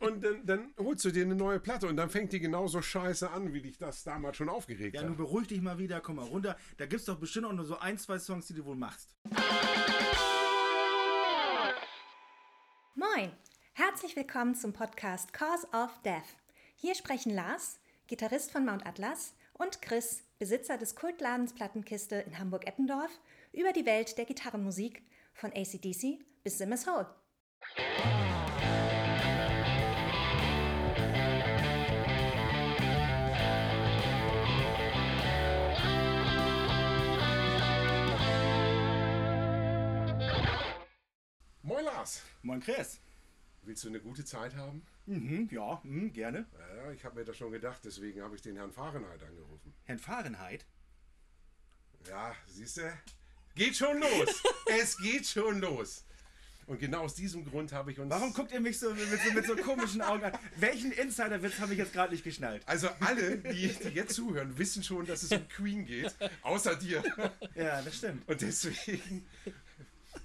und dann, dann holst du dir eine neue Platte und dann fängt die genauso scheiße an, wie dich das damals schon aufgeregt Ja, hat. nun beruhig dich mal wieder, komm mal runter. Da gibt's doch bestimmt auch nur so ein, zwei Songs, die du wohl machst. Moin! Herzlich willkommen zum Podcast Cause of Death. Hier sprechen Lars, Gitarrist von Mount Atlas, und Chris, Besitzer des Kultladens Plattenkiste in Hamburg-Eppendorf, über die Welt der Gitarrenmusik von ACDC bis Simmers Hole. Lars, Moin Chris. willst du eine gute Zeit haben? Mhm, ja, mhm, gerne. Ja, ich habe mir das schon gedacht, deswegen habe ich den Herrn Fahrenheit angerufen. Herrn Fahrenheit. Ja, siehst du? Geht schon los. es geht schon los. Und genau aus diesem Grund habe ich uns. Warum guckt ihr mich so mit, so mit so komischen Augen an? Welchen Insiderwitz habe ich jetzt gerade nicht geschnallt? Also alle, die, die jetzt zuhören, wissen schon, dass es um Queen geht, außer dir. Ja, das stimmt. Und deswegen,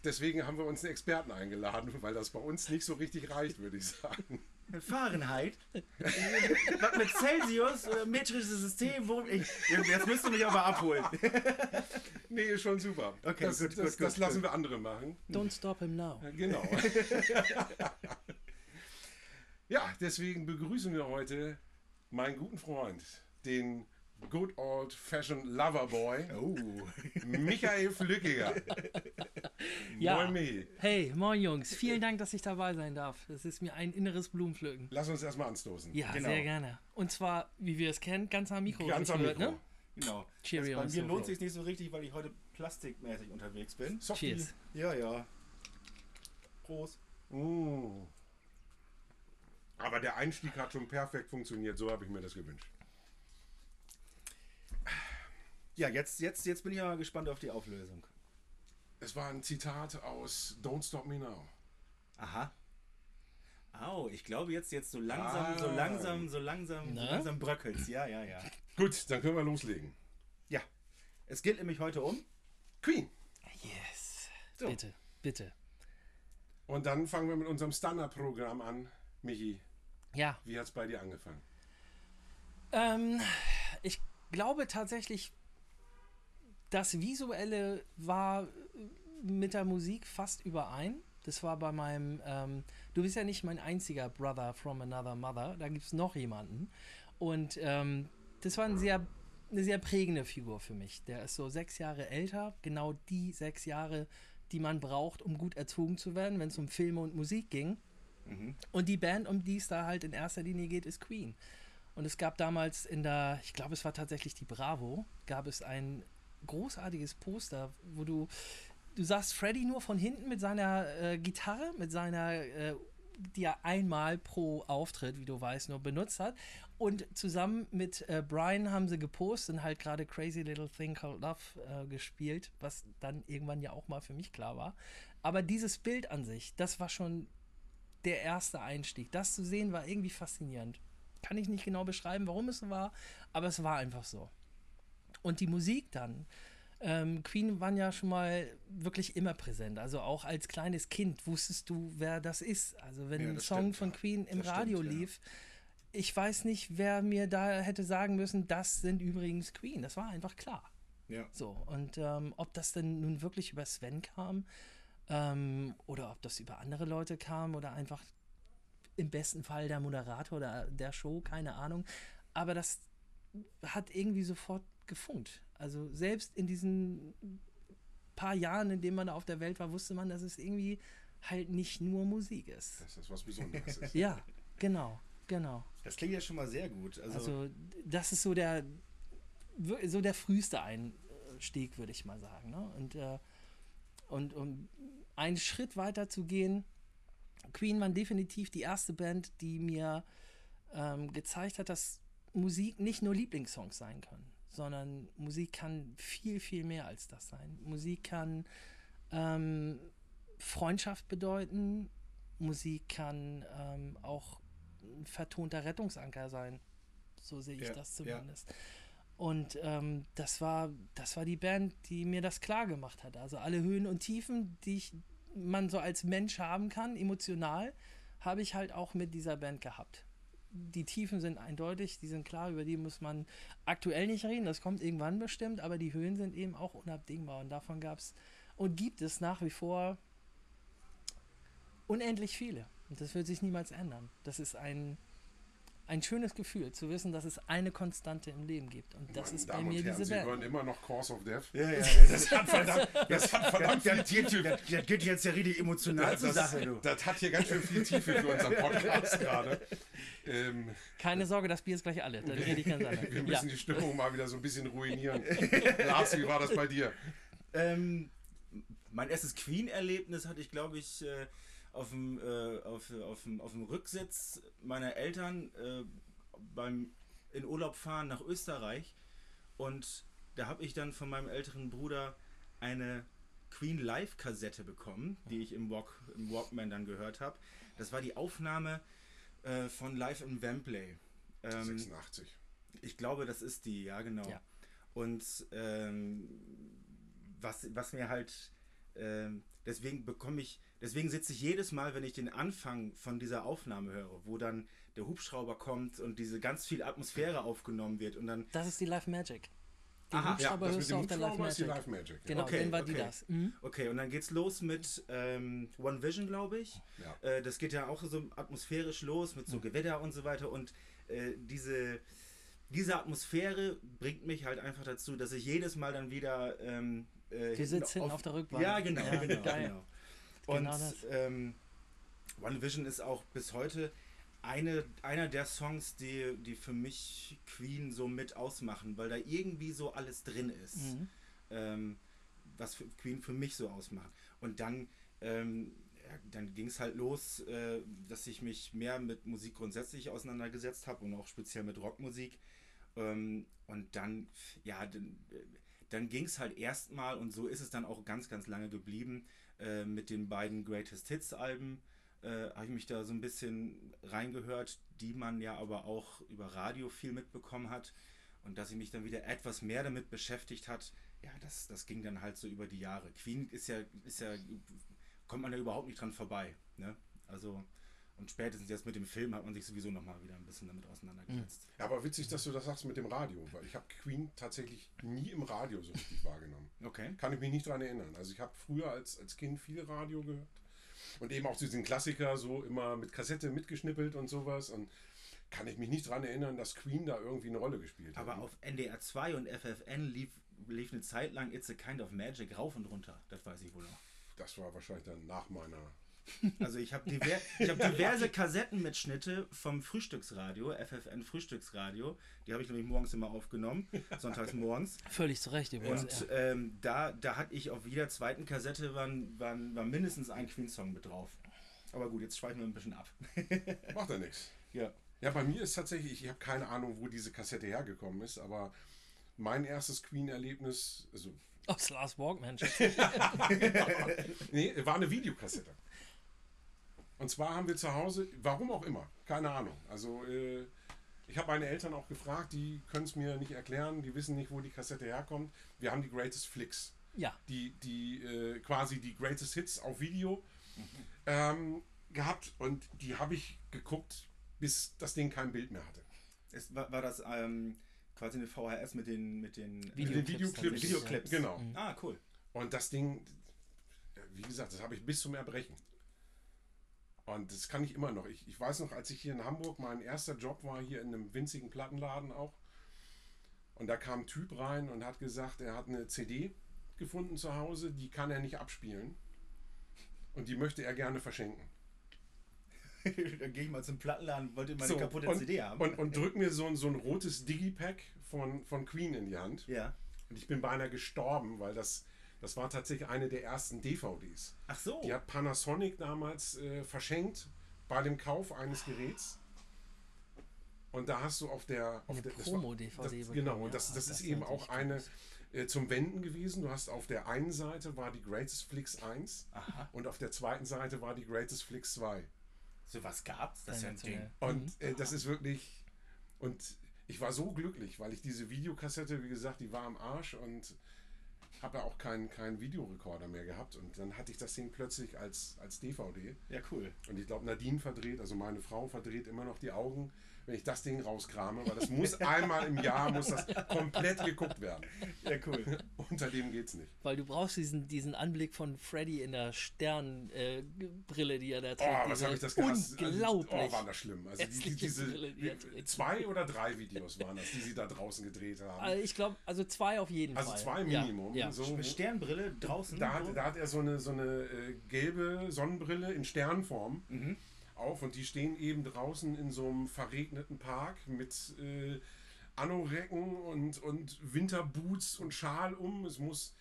deswegen haben wir uns einen Experten eingeladen, weil das bei uns nicht so richtig reicht, würde ich sagen. Fahrenheit? Was mit Celsius oder metrisches System? Wo ich, jetzt müsst ihr mich aber abholen. Nee, ist schon super. Okay, das, gut, das, gut, das gut, lassen gut. wir andere machen. Don't stop him now. Genau. ja, deswegen begrüßen wir heute meinen guten Freund, den Good Old Fashioned Loverboy, Oh. Michael Flückiger. Ja. Moin, Michi. Hey, moin Jungs. Vielen Dank, dass ich dabei sein darf. Das ist mir ein inneres Blumenpflücken. Lass uns erstmal anstoßen. Ja, Genau. sehr gerne. Und zwar, wie wir es kennen, ganz am Mikro. Ganz am gehört, Mikro. Ne? Genau. Cheerio und bei mir so. lohnt sich nicht so richtig, weil ich heute plastikmäßig unterwegs bin. Softie. Cheers. Ja, ja. Prost. Mm. Aber der Einstieg hat schon perfekt funktioniert, so habe ich mir das gewünscht. Ja, jetzt, jetzt, jetzt bin ich aber gespannt auf die Auflösung. Es war ein Zitat aus Don't Stop Me Now. Aha. Au, ich glaube jetzt, jetzt so langsam, Ah. so langsam, so langsam, so Na? langsam bröckelt's. Ja, ja, ja. Gut, dann können wir loslegen. Ja. Es geht nämlich heute um. Queen. Yes. So. Bitte, bitte. Und dann fangen wir mit unserem Standardprogramm an. Michi, Ja, wie hat es bei dir angefangen? ähm, ich glaube tatsächlich, das Visuelle war mit der Musik fast überein. Das war bei meinem, ähm, du bist ja nicht mein einziger Brother from another mother, da gibt es noch jemanden. Und ähm, das war ein sehr, eine sehr prägende Figur für mich. Der ist so sechs Jahre älter, genau die sechs Jahre, die man braucht, um gut erzogen zu werden, wenn es um Filme und Musik ging. Und die Band, um die es da halt in erster Linie geht, ist Queen. Und es gab damals in der, ich glaube, es war tatsächlich die Bravo, gab es ein großartiges Poster, wo du, du sahst Freddy nur von hinten mit seiner äh, Gitarre, mit seiner, äh, die er einmal pro Auftritt, wie du weißt, nur benutzt hat. Und zusammen mit äh, Brian haben sie gepostet und halt gerade Crazy Little Thing Called Love äh, gespielt, was dann irgendwann ja auch mal für mich klar war. Aber dieses Bild an sich, das war schon der erste Einstieg. Das zu sehen war irgendwie faszinierend. Kann ich nicht genau beschreiben, warum es so war, aber es war einfach so. Und die Musik dann. Ähm, Queen waren ja schon mal wirklich immer präsent. Also auch als kleines Kind wusstest du, wer das ist. Also wenn Ja, ein Song stimmt, von. Queen im Das stimmt, Radio ja. lief, ich weiß nicht, wer mir da hätte sagen müssen, das sind übrigens Queen. Das war einfach klar. Ja. So, und ähm, ob das denn nun wirklich über Sven kam ähm, oder ob das über andere Leute kam oder einfach im besten Fall der Moderator der, der Show, keine Ahnung. Aber das hat irgendwie sofort gefunkt. Also selbst in diesen paar Jahren, in denen man auf der Welt war, wusste man, dass es irgendwie halt nicht nur Musik ist. Dass das was Besonderes ist. Ja, genau, genau. Das klingt ja schon mal sehr gut. Also, Also das ist so der so der früheste Einstieg, würde ich mal sagen. Ne? Und, äh, und um einen Schritt weiter zu gehen, Queen waren definitiv die erste Band, die mir ähm, gezeigt hat, dass Musik nicht nur Lieblingssongs sein können, sondern Musik kann viel, viel mehr als das sein. Musik kann ähm, Freundschaft bedeuten, Musik kann ähm, auch ein vertonter Rettungsanker sein. So sehe ich Ja, das ja. zumindest. Und ähm, das, war, das war die Band, die mir das klar gemacht hat. Also alle Höhen und Tiefen, die ich, man so als Mensch haben kann, emotional, habe ich halt auch mit dieser Band gehabt. Die Tiefen sind eindeutig, die sind klar, über die muss man aktuell nicht reden, das kommt irgendwann bestimmt, aber die Höhen sind eben auch unabdingbar und davon gab es und gibt es nach wie vor unendlich viele. Und das wird sich niemals ändern. Das ist ein, ein schönes Gefühl, zu wissen, dass es eine Konstante im Leben gibt. Und das Meine ist bei Damen mir und Herren, diese Sie hören Band. immer noch Cause of Death. Ja, ja, Das hat verdammt, das hat verdammt viel Das, Tiefe. das, das geht jetzt ja richtig emotional zur Das, Sache, du. das hat hier ganz schön viel Tiefe für unseren Podcast gerade. Ähm, Keine Sorge, das Bier ist gleich alle. Dann rede ich ganz anders. wir Ja. müssen die Stimmung mal wieder so ein bisschen ruinieren. Lars, wie war das bei dir? Ähm, mein erstes Queen-Erlebnis hatte ich, glaube ich, äh, auf, dem, äh, auf, auf, dem, auf dem Rücksitz meiner Eltern äh, beim in Urlaub fahren nach Österreich. Und da habe ich dann von meinem älteren Bruder eine Queen Live-Kassette bekommen, die ich im, Walk, im Walkman dann gehört habe. Das war die Aufnahme äh, von Live in Wembley. Ähm, 86. ich glaube, das ist die, ja, genau. Ja. Und ähm, was, was mir halt, ähm, deswegen bekomme ich, deswegen sitze ich jedes Mal, wenn ich den Anfang von dieser Aufnahme höre, wo dann der Hubschrauber kommt und diese ganz viel Atmosphäre aufgenommen wird und dann, Das ist die Live Magic. Die Aha, Ja, Hubschrauber das mit hörst du auf der Live die Magic. Live Magic. Genau, Okay, dann war die okay. das. Mhm. okay, und dann geht's los mit ähm, One Vision, glaube ich. Ja. Äh, das geht ja auch so atmosphärisch los mit so Gewitter und so weiter. Und äh, diese, diese Atmosphäre bringt mich halt einfach dazu, dass ich jedes Mal dann wieder. Ähm, äh, Du sitzt hinten auf der Rückbank. Ja, genau, Ja, genau, geil. genau. Und Genau ähm, One Vision ist auch bis heute eine, einer der Songs, die, die für mich Queen so mit ausmachen, weil da irgendwie so alles drin ist Mhm. ähm, was für Queen für mich so ausmacht. Und dann, ähm, ja, dann ging es halt los, äh, dass ich mich mehr mit Musik grundsätzlich auseinandergesetzt habe und auch speziell mit Rockmusik. Ähm, und dann, ja, dann, dann ging es halt erstmal und so ist es dann auch ganz, ganz lange geblieben äh, mit den beiden Greatest Hits Alben. Äh, habe ich mich da so ein bisschen reingehört, die man ja aber auch über Radio viel mitbekommen hat. Und dass ich mich dann wieder etwas mehr damit beschäftigt hat, ja, das, das ging dann halt so über die Jahre. Queen ist ja, ist ja, kommt man ja überhaupt nicht dran vorbei. Ne? Also, und spätestens jetzt mit dem Film hat man sich sowieso nochmal wieder ein bisschen damit auseinandergesetzt. Ja, aber witzig, dass du das sagst mit dem Radio, weil ich habe Queen tatsächlich nie im Radio so richtig wahrgenommen. Okay. Kann ich mich nicht dran erinnern. Also ich habe früher als, als Kind viel Radio gehört und eben auch diesen Klassiker so immer mit Kassette mitgeschnippelt und sowas und kann ich mich nicht dran erinnern, dass Queen da irgendwie eine Rolle gespielt hat. Aber auf NDR 2 und FFN lief, lief eine Zeit lang It's a Kind of Magic rauf und runter. Das weiß ich wohl noch. das war wahrscheinlich dann nach meiner. Also ich habe diver ich hab diverse Kassettenmitschnitte vom Frühstücksradio, FFN Frühstücksradio. Die habe ich nämlich morgens immer aufgenommen, sonntags morgens. Völlig zu Recht übrigens. Und ähm, da, da hatte ich auf jeder zweiten Kassette waren, waren, war mindestens ein Queen-Song mit drauf. Aber gut, jetzt schweifen wir ein bisschen ab. Macht ja nichts. ja. Ja, bei mir ist tatsächlich, ich habe keine Ahnung, wo diese Kassette hergekommen ist, aber mein erstes Queen-Erlebnis, also Aus Last Walkman. Nee, war eine Videokassette. Und zwar haben wir zu Hause, warum auch immer, keine Ahnung. Also äh, ich habe meine Eltern auch gefragt, die können es mir nicht erklären, die wissen nicht, wo die Kassette herkommt. Wir haben die Greatest Flicks, Ja. die, die äh, quasi die Greatest Hits auf Video ähm, gehabt und die habe ich geguckt, bis das Ding kein Bild mehr hatte. Es war, war das ähm, quasi eine VHS mit den, mit den Mit Videoclips den Videoclips. Videoclips. Genau. Ah, cool. Und das Ding, äh, wie gesagt, das habe ich bis zum Erbrechen. Und das kann ich immer noch. Ich, ich weiß noch, als ich hier in Hamburg, mein erster Job war hier in einem winzigen Plattenladen auch. Und da kam ein Typ rein und hat gesagt, er hat eine CD gefunden zu Hause, die kann er nicht abspielen. Und die möchte er gerne verschenken. Dann gehe ich mal zum Plattenladen, wollte meine So, kaputte und, CD haben. Und, und drück mir so, ein- so ein rotes Digipack von, von Queen in die Hand. ja. Und ich bin beinahe gestorben, weil das, das war tatsächlich eine der ersten DVDs. Ach so. Die hat Panasonic damals äh, verschenkt bei dem Kauf eines Geräts. Und da hast du auf der. Auf Eine der Promo-DVD das- bekommen, Genau, und das, das Das ist eben auch eine äh, zum Wenden gewesen. Du hast auf der einen Seite war die Greatest Flicks 1 Aha. und auf der zweiten Seite war die Greatest Flicks 2. So was gab's? Das ist ja ein Ding. Und äh, das ist wirklich. Und ich war so glücklich, weil ich diese Videokassette, wie gesagt, die war am Arsch und habe ja auch keinen keinen Videorekorder mehr gehabt und dann hatte ich das Ding plötzlich als, als DVD. Ja, cool. Und ich glaube, Nadine verdreht, also meine Frau verdreht immer noch die Augen, wenn ich das Ding rauskrame, weil das muss einmal im Jahr, muss das komplett geguckt werden. Ja, cool. Unter dem geht's nicht. Weil du brauchst diesen, diesen Anblick von Freddy in der Sternbrille, äh, die er da Oh, trägt. was Diese habe ich das gehasst. Unglaublich. Also, oh, waren das schlimm. Also die, diese Brille, die trägt. zwei oder drei Videos waren das, die sie da draußen gedreht haben. Also ich glaube, also zwei auf jeden Also Fall. zwei Ja, Minimum. Ja, So, Sternbrille draußen. da, hat, da hat er so eine, so eine äh, gelbe Sonnenbrille in Sternform Mhm. Auf und die stehen eben draußen in so einem verregneten Park mit äh, Anorecken und, und Winterboots und Schal um. Es muss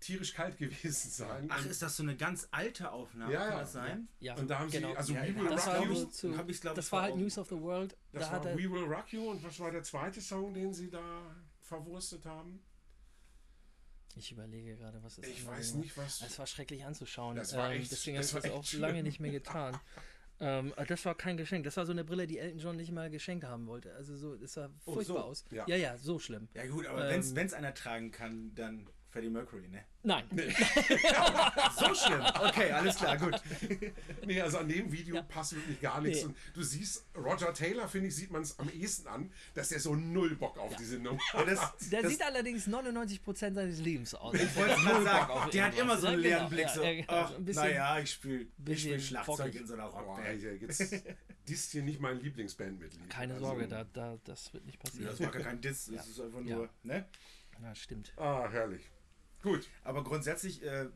tierisch kalt gewesen sein. Ach, ist das so eine ganz alte Aufnahme? Ja, Kann das sein? ja, und da haben genau. sie, also Ja, We Will das Rock war, You, zu, hab ich's, glaub das ich, war halt. News of the World. das Da war We Will Rock You und was war der zweite Song, den sie da verwurstet haben? ich überlege gerade, was ist Ich weiß nicht, was. Es war schrecklich anzuschauen. Das war ähm, echt- deswegen das habe ich das auch echt lange schlimm. nicht mehr getan. ähm, äh, das war kein Geschenk. Das war so eine Brille, die Elton John nicht mal geschenkt haben wollte. Also so, das sah Oh, furchtbar so. aus. Ja. ja, ja, so schlimm. Ja gut, aber Ähm, wenn es einer tragen kann, dann Freddie Mercury, ne? Nein, So schlimm. Okay, alles klar, gut. Nee, also an dem Video passt wirklich gar nichts. Nee. Und du siehst, Roger Taylor, finde ich, sieht man es am ehesten an, dass er so null Bock auf diese Nummer Ja, das, der das, sieht allerdings 99% seines Lebens aus. Ich wollte es gerade sagen, der hat immer so einen Ja, leeren genau, Blick. ja, So, ja, genau, ach, naja, ich spiele spiel Schlagzeug bockig. in so einer Rockband. Alter, jetzt disst hier nicht mein Lieblingsbandmitglied. Keine Also, Sorge, da, da, das wird nicht Ja, passieren. das war gar kein Diss, das ist einfach nur, ne? Ja, stimmt. Ah, herrlich. Gut. Aber grundsätzlich, äh, äh,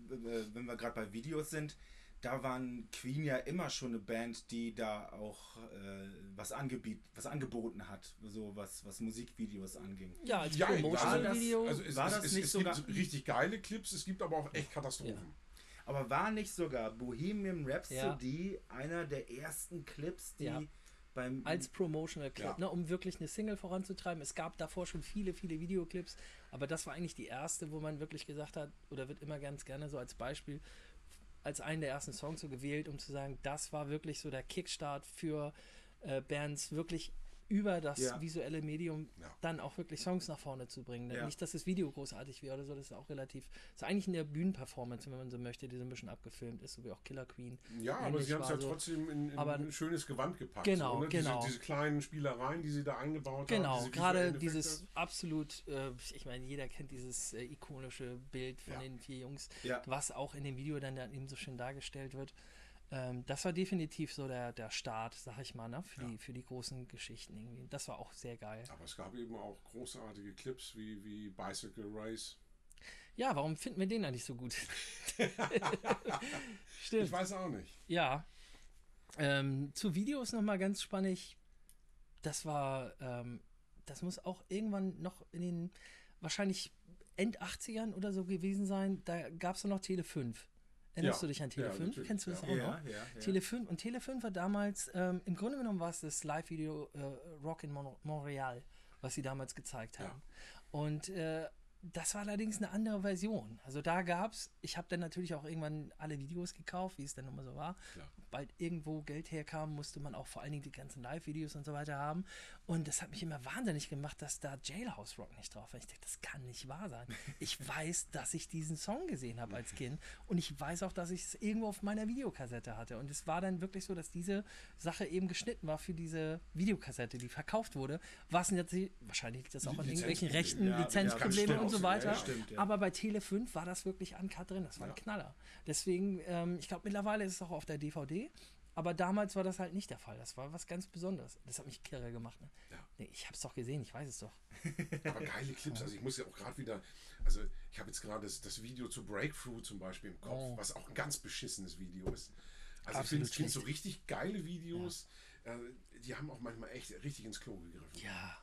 wenn wir gerade bei Videos sind, da waren Queen ja immer schon eine Band, die da auch äh, was, angebiet, was angeboten hat, so was, was Musikvideos anging. Ja, als Ja, Promotional-Video. Also es, War es, das es, nicht es sogar- gibt richtig geile Clips, es gibt aber auch echt Katastrophen. Aber war nicht sogar Bohemian Rhapsody einer der ersten Clips, die Ja. beim als Promotional Clip, Ja. ne, um wirklich eine Single voranzutreiben. Es gab davor schon viele, viele Videoclips, aber das war eigentlich die erste, wo man wirklich gesagt hat, oder wird immer ganz gerne so als Beispiel, als einen der ersten Songs so gewählt, um zu sagen, das war wirklich so der Kickstart für äh, Bands, wirklich über das Ja. visuelle Medium Ja. dann auch wirklich Songs nach vorne zu bringen. Ja. Nicht, dass das Video großartig wäre oder so, das ist auch relativ, das ist eigentlich eine Bühnenperformance, wenn man so möchte, die so ein bisschen abgefilmt ist, so wie auch Killer Queen. Ja, aber sie haben es ja so- trotzdem in, in aber- ein schönes Gewand gepackt. Genau, so, ne? genau. Diese, diese kleinen Spielereien, die sie da eingebaut haben. Genau, diese gerade dieses absolut, äh, ich meine, jeder kennt dieses äh, ikonische Bild von den vier Jungs, was auch in dem Video dann, dann eben so schön dargestellt wird. Ähm, das war definitiv so der, der Start, sag ich mal, ne, für, die, für die großen Geschichten irgendwie. Das war auch sehr geil. Aber es gab eben auch großartige Clips wie, wie Bicycle Race. Ja, warum finden wir den eigentlich so gut? Stimmt. Ich weiß auch nicht. Ja. Ähm, zu Videos nochmal ganz spannend. Das war, ähm, das muss auch irgendwann noch in den wahrscheinlich End 80ern oder so gewesen sein. Da gab es noch Tele 5. Erinnerst Ja, du dich an Tele ja, 5? natürlich, Kennst du das ja. auch Ja, noch? ja, ja. Tele 5 und Tele 5 war damals, ähm, im Grunde genommen war es das Live-Video äh, Rock in Mon Montreal, was sie damals gezeigt Ja. haben. Und äh, das war allerdings eine andere Version. Also da gab es, ich habe dann natürlich auch irgendwann alle Videos gekauft, wie es dann immer so war. Klar. Bald irgendwo Geld herkam, musste man auch vor allen Dingen die ganzen Live-Videos und so weiter haben. Und das hat mich immer wahnsinnig gemacht, dass da Jailhouse Rock nicht drauf war. Ich dachte, das kann nicht wahr sein. Ich weiß, dass ich diesen Song gesehen habe als Kind und ich weiß auch, dass ich es irgendwo auf meiner Videokassette hatte. Und es war dann wirklich so, dass diese Sache eben geschnitten war für diese Videokassette, die verkauft wurde. Was natürlich, wahrscheinlich liegt das auch an irgendwelchen rechten Ja, ja, Lizenzproblemen kann und so weiter. Ja, stimmt, ja. Aber bei Tele 5 war das wirklich uncut drin. Das war ein Ja. Knaller. Deswegen, ähm, ich glaube, mittlerweile ist es auch auf der DVD. Aber damals war das halt nicht der Fall. Das war was ganz Besonderes. Das hat mich kirre gemacht. Ne? Ja. Nee, ich habe es doch gesehen, ich weiß es doch. Aber geile Clips. Also ich muss ja auch gerade wieder, also ich habe jetzt gerade das, das Video zu Breakthrough zum Beispiel im Kopf, Oh. was auch ein ganz beschissenes Video ist. Also Absolut ich finde find so richtig geile Videos, äh, die haben auch manchmal echt richtig ins Klo gegriffen. Ja.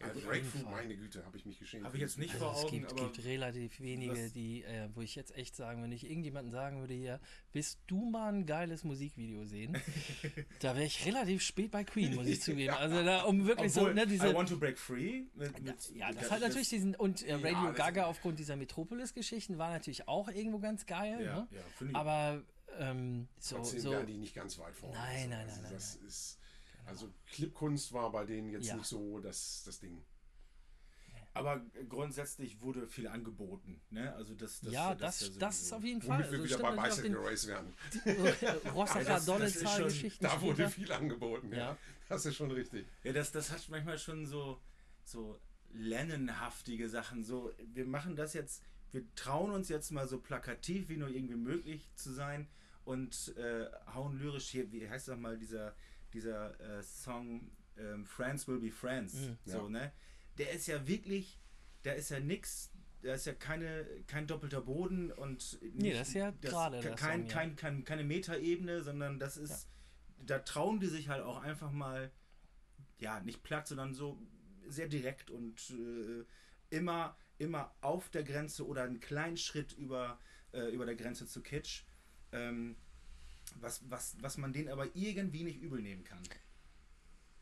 Also auf Breakthrough, meine Güte, habe ich mich geschenkt. Habe ich jetzt nicht Also vor es Augen, gibt, aber gibt relativ wenige, die, äh, wo ich jetzt echt sagen, wenn ich irgendjemanden sagen würde hier, willst du mal ein geiles Musikvideo sehen? da wäre ich relativ spät bei Queen, muss ich zugeben. Also da, um wirklich so, Obwohl, ne, diese. I Want to Break Free mit, mit ja, das hat natürlich diesen, und äh, Radio Ja, Gaga aufgrund dieser Metropolis-Geschichten war natürlich auch irgendwo ganz geil. Ja, ne? ja, finde ich. Aber ähm, so, Trotzdem so wären die nicht ganz weit vorne. Nein, nein, also nein, das ist, Also Clipkunst war bei denen jetzt Ja. nicht so das, das Ding. Aber grundsätzlich wurde viel angeboten. Ne? Also das, das, ja, das, das, ja das ist auf jeden Fall. Womit wir Also wieder bei Bicycle Race werden. den Rossacher das ist schon- Donnezahl-Geschichten. Da wurde später. viel angeboten, ja. Ja. Das ist schon richtig. Ja, das, das hat manchmal schon so, so Lennon-haftige Sachen. So, wir machen das jetzt, wir trauen uns jetzt mal so plakativ wie nur irgendwie möglich zu sein und äh, hauen lyrisch hier, wie heißt das mal, dieser, dieser äh, Song ähm, Friends Will Be Friends. Mhm. so, Ja. ne? Der ist ja wirklich, der ist ja nix. Da ist ja keine, kein doppelter Boden und Nee, das ist ja gerade ke- der kein, Song, ja. kein, kein, keine Metaebene, sondern das ist, da trauen die sich halt auch einfach mal ja, nicht platt, sondern so sehr direkt und äh, immer, immer auf der Grenze oder einen kleinen Schritt über, äh, über der Grenze zu Kitsch. Ähm, was, was, was man denen aber irgendwie nicht übel nehmen kann.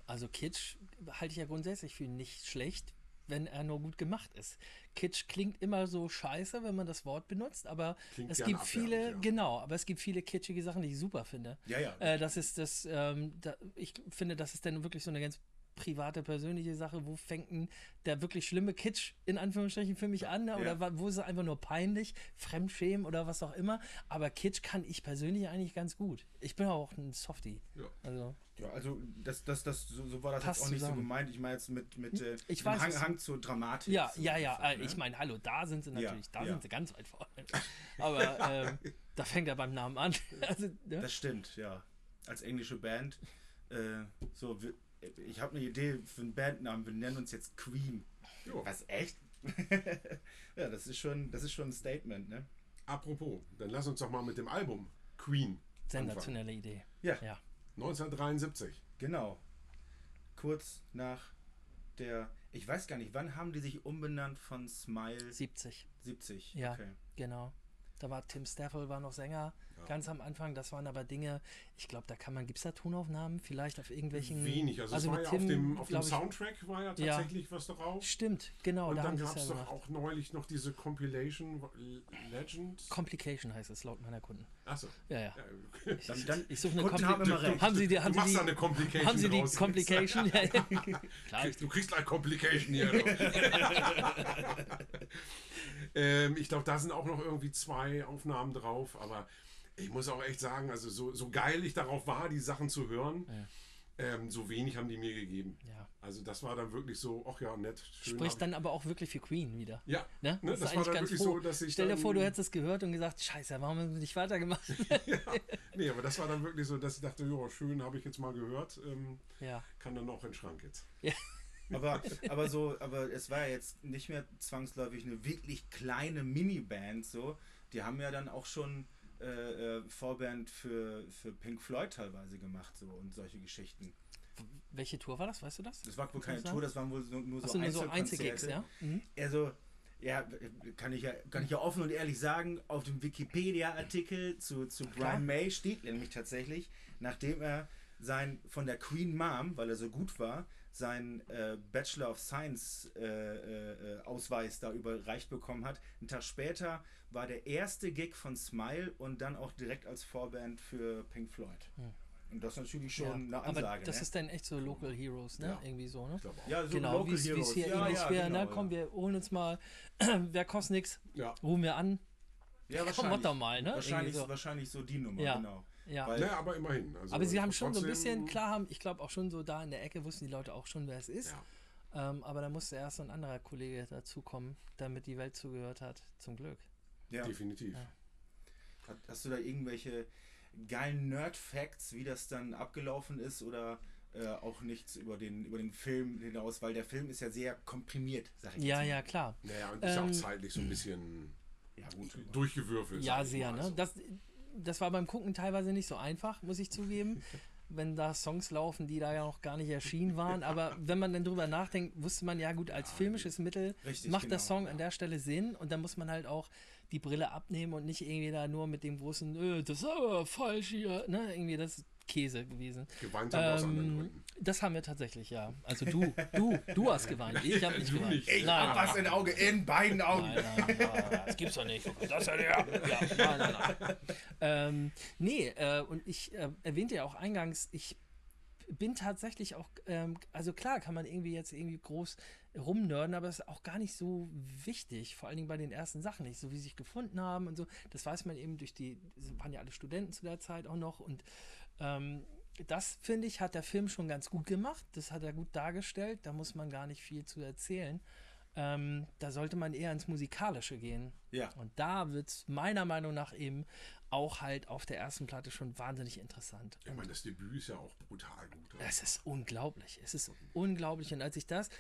Also Kitsch halte ich ja grundsätzlich für nicht schlecht, wenn er nur gut gemacht ist. Kitsch klingt immer so scheiße, wenn man das Wort benutzt, aber Klingt es gibt viele, ja. genau, aber es gibt viele kitschige Sachen, die ich super finde. Ja, ja. Äh, das ist das, ähm, da, ich finde, das ist dann wirklich so eine ganz private, persönliche Sache. Wo fängt denn der wirklich schlimme Kitsch in Anführungsstrichen für mich an? Ne? Oder Ja. wo ist es einfach nur peinlich, Fremdschämen oder was auch immer? Aber Kitsch kann ich persönlich eigentlich ganz gut. Ich bin auch ein Softie. Ja. Also, Ja, also das, das, das, so, so war das jetzt auch nicht so zusammen. gemeint. Ich meine jetzt mit, mit äh, Ich weiß Hang. Hang zur Dramatik. ja, so ja, ja. einfach, äh, ne? Ich meine, hallo, da sind sie Ja, natürlich, da ja. sind sie ganz weit vorne. Aber ähm, da fängt er beim Namen an. also, ne? Das stimmt, ja. Als englische Band. Äh, so, wir, ich habe eine Idee für einen Bandnamen. Wir nennen uns jetzt Queen. Jo. Was echt? ja, das ist schon, das ist schon ein Statement, ne? Apropos, dann lass uns doch mal mit dem Album Queen anfangen. Sensationelle Idee. Ja, Ja. 1973. genau. Kurz nach der, ich weiß gar nicht, wann haben die sich umbenannt von Smile 70. 70? Ja, Okay. genau. Da war Tim Staffel war noch Sänger, ganz am Anfang. Das waren aber Dinge, ich glaube, da kann man, gibt es da Tonaufnahmen? Vielleicht auf irgendwelchen. Wenig. Also, es war mit ja auf Tim, dem, auf dem glaub ich- Soundtrack war ja Ja. tatsächlich was drauf. Stimmt, genau. Und da dann gab es ja doch auch neulich noch diese Compilation Legend. Complication heißt es laut meiner Kunden. Achso. Ja, ja. Ja, Dann, dann, Ich suche eine Kompli- haben Sie die, haben du machst die, eine Complication haben Sie die draus. Complication? ja, ja. Klar, ich, Du kriegst gleich Complication hier. ähm, ich glaube, da sind auch noch irgendwie zwei Aufnahmen drauf, aber ich muss auch echt sagen, also so, so geil ich darauf war, die Sachen zu hören, ähm, so wenig haben die mir gegeben. ja. Also das war dann wirklich so, ach ja, nett, schön. ich- dann aber auch wirklich für Queen wieder. ja, Ne? ne, Das, das, war eigentlich dann wirklich froh. so, dass ich Stell dir vor, du hättest es gehört und gesagt, scheiße, warum haben wir nicht weitergemacht? Nee, aber das war dann wirklich so, dass ich dachte, ja, schön, habe ich jetzt mal gehört, ähm, ja. kann dann auch in den Schrank jetzt. Aber, aber so, aber es war ja jetzt nicht mehr zwangsläufig eine wirklich kleine Miniband so. Die haben ja dann auch schon äh, äh, Vorband für, für Pink Floyd teilweise gemacht so und solche Geschichten. Welche Tour war das? Weißt du das? Das war wohl keine? Tour, das waren wohl so, nur so nur so. Einzelgigs, ja? Mhm. Also, ja, kann ich ja, kann ich ja offen und ehrlich sagen, auf dem Wikipedia-Artikel zu, zu. Brian May steht nämlich tatsächlich, nachdem er sein von der Queen Mom, weil er so gut war, sein äh, Bachelor of Science äh, äh, äh, Ausweis da überreicht bekommen hat. Einen Tag später war der erste Gig von Smile und dann auch direkt als Vorband für Pink Floyd. Und das ist natürlich schon Ja. eine Aber Ansage. das ne? ist dann echt so Local Heroes, ne? Ja. Irgendwie so, ne? Ja, so genau, Local wie es Heroes. hier ja, ja, wäre, genau, ne? Komm, wir holen uns mal, wer kostet nix, Ja. rufen wir an. Ja, Komm, wahrscheinlich. doch mal, ne? Wahrscheinlich, so. wahrscheinlich so die Nummer, Ja. genau. Ja. Weil- Ja, aber immerhin. Also Aber sie haben schon so ein bisschen, klar haben, ich glaube auch schon so da in der Ecke wussten die Leute auch schon, wer es ist. Ja. Ähm, aber da musste erst so ein anderer Kollege dazukommen, damit die Welt zugehört hat. Zum Glück. Ja. Definitiv. Ja. Hast du da irgendwelche geilen Nerd-Facts, wie das dann abgelaufen ist oder äh, auch nichts über den, über den Film hinaus? Weil der Film ist ja sehr komprimiert, sag ich Ja, jetzt mal. ja, klar. Naja, und ist ja Ähm, auch zeitlich so ein bisschen Ja, gut. durchgewürfelt. Ja, sehr, ne? Also, Das, das war beim Gucken teilweise nicht so einfach, muss ich zugeben. wenn da Songs laufen, die da ja noch gar nicht erschienen waren. Aber wenn man dann drüber nachdenkt, wusste man ja gut, als filmisches Mittel Richtig, macht der genau, Song ja. an der Stelle Sinn und dann muss man halt auch die Brille abnehmen und nicht irgendwie da nur mit dem großen, äh, das ist aber falsch hier, ne? Irgendwie das Käse gewesen. Geweint haben wir aus anderen Ähm, Gründen. das haben wir tatsächlich, ja. Also du, du, du hast geweint. Ich habe nicht geweint. Ich nein, hab nein, was in Auge, in beiden Augen. Nein, nein, nein, das gibt's doch nicht. Das denn her? Ja, nein, nein, nein. Ähm, nee, äh, und ich äh, erwähnte ja auch eingangs, ich bin tatsächlich auch, ähm, also klar kann man irgendwie jetzt irgendwie groß rumnörden, aber es ist auch gar nicht so wichtig, vor allen Dingen bei den ersten Sachen nicht, so wie sie sich gefunden haben und so. Das weiß man eben durch die, waren ja alle Studenten zu der Zeit auch noch und ähm, das finde ich, hat der Film schon ganz gut gemacht. Das hat er gut dargestellt. Da muss man gar nicht viel zu erzählen. Ähm, da sollte man eher ins Musikalische gehen. Ja. Und da wird es meiner Meinung nach eben auch halt auf der ersten Platte schon wahnsinnig interessant. Ich meine, das Debüt ist ja auch brutal gut. Es ist unglaublich. Es ist unglaublich. Und als ich das,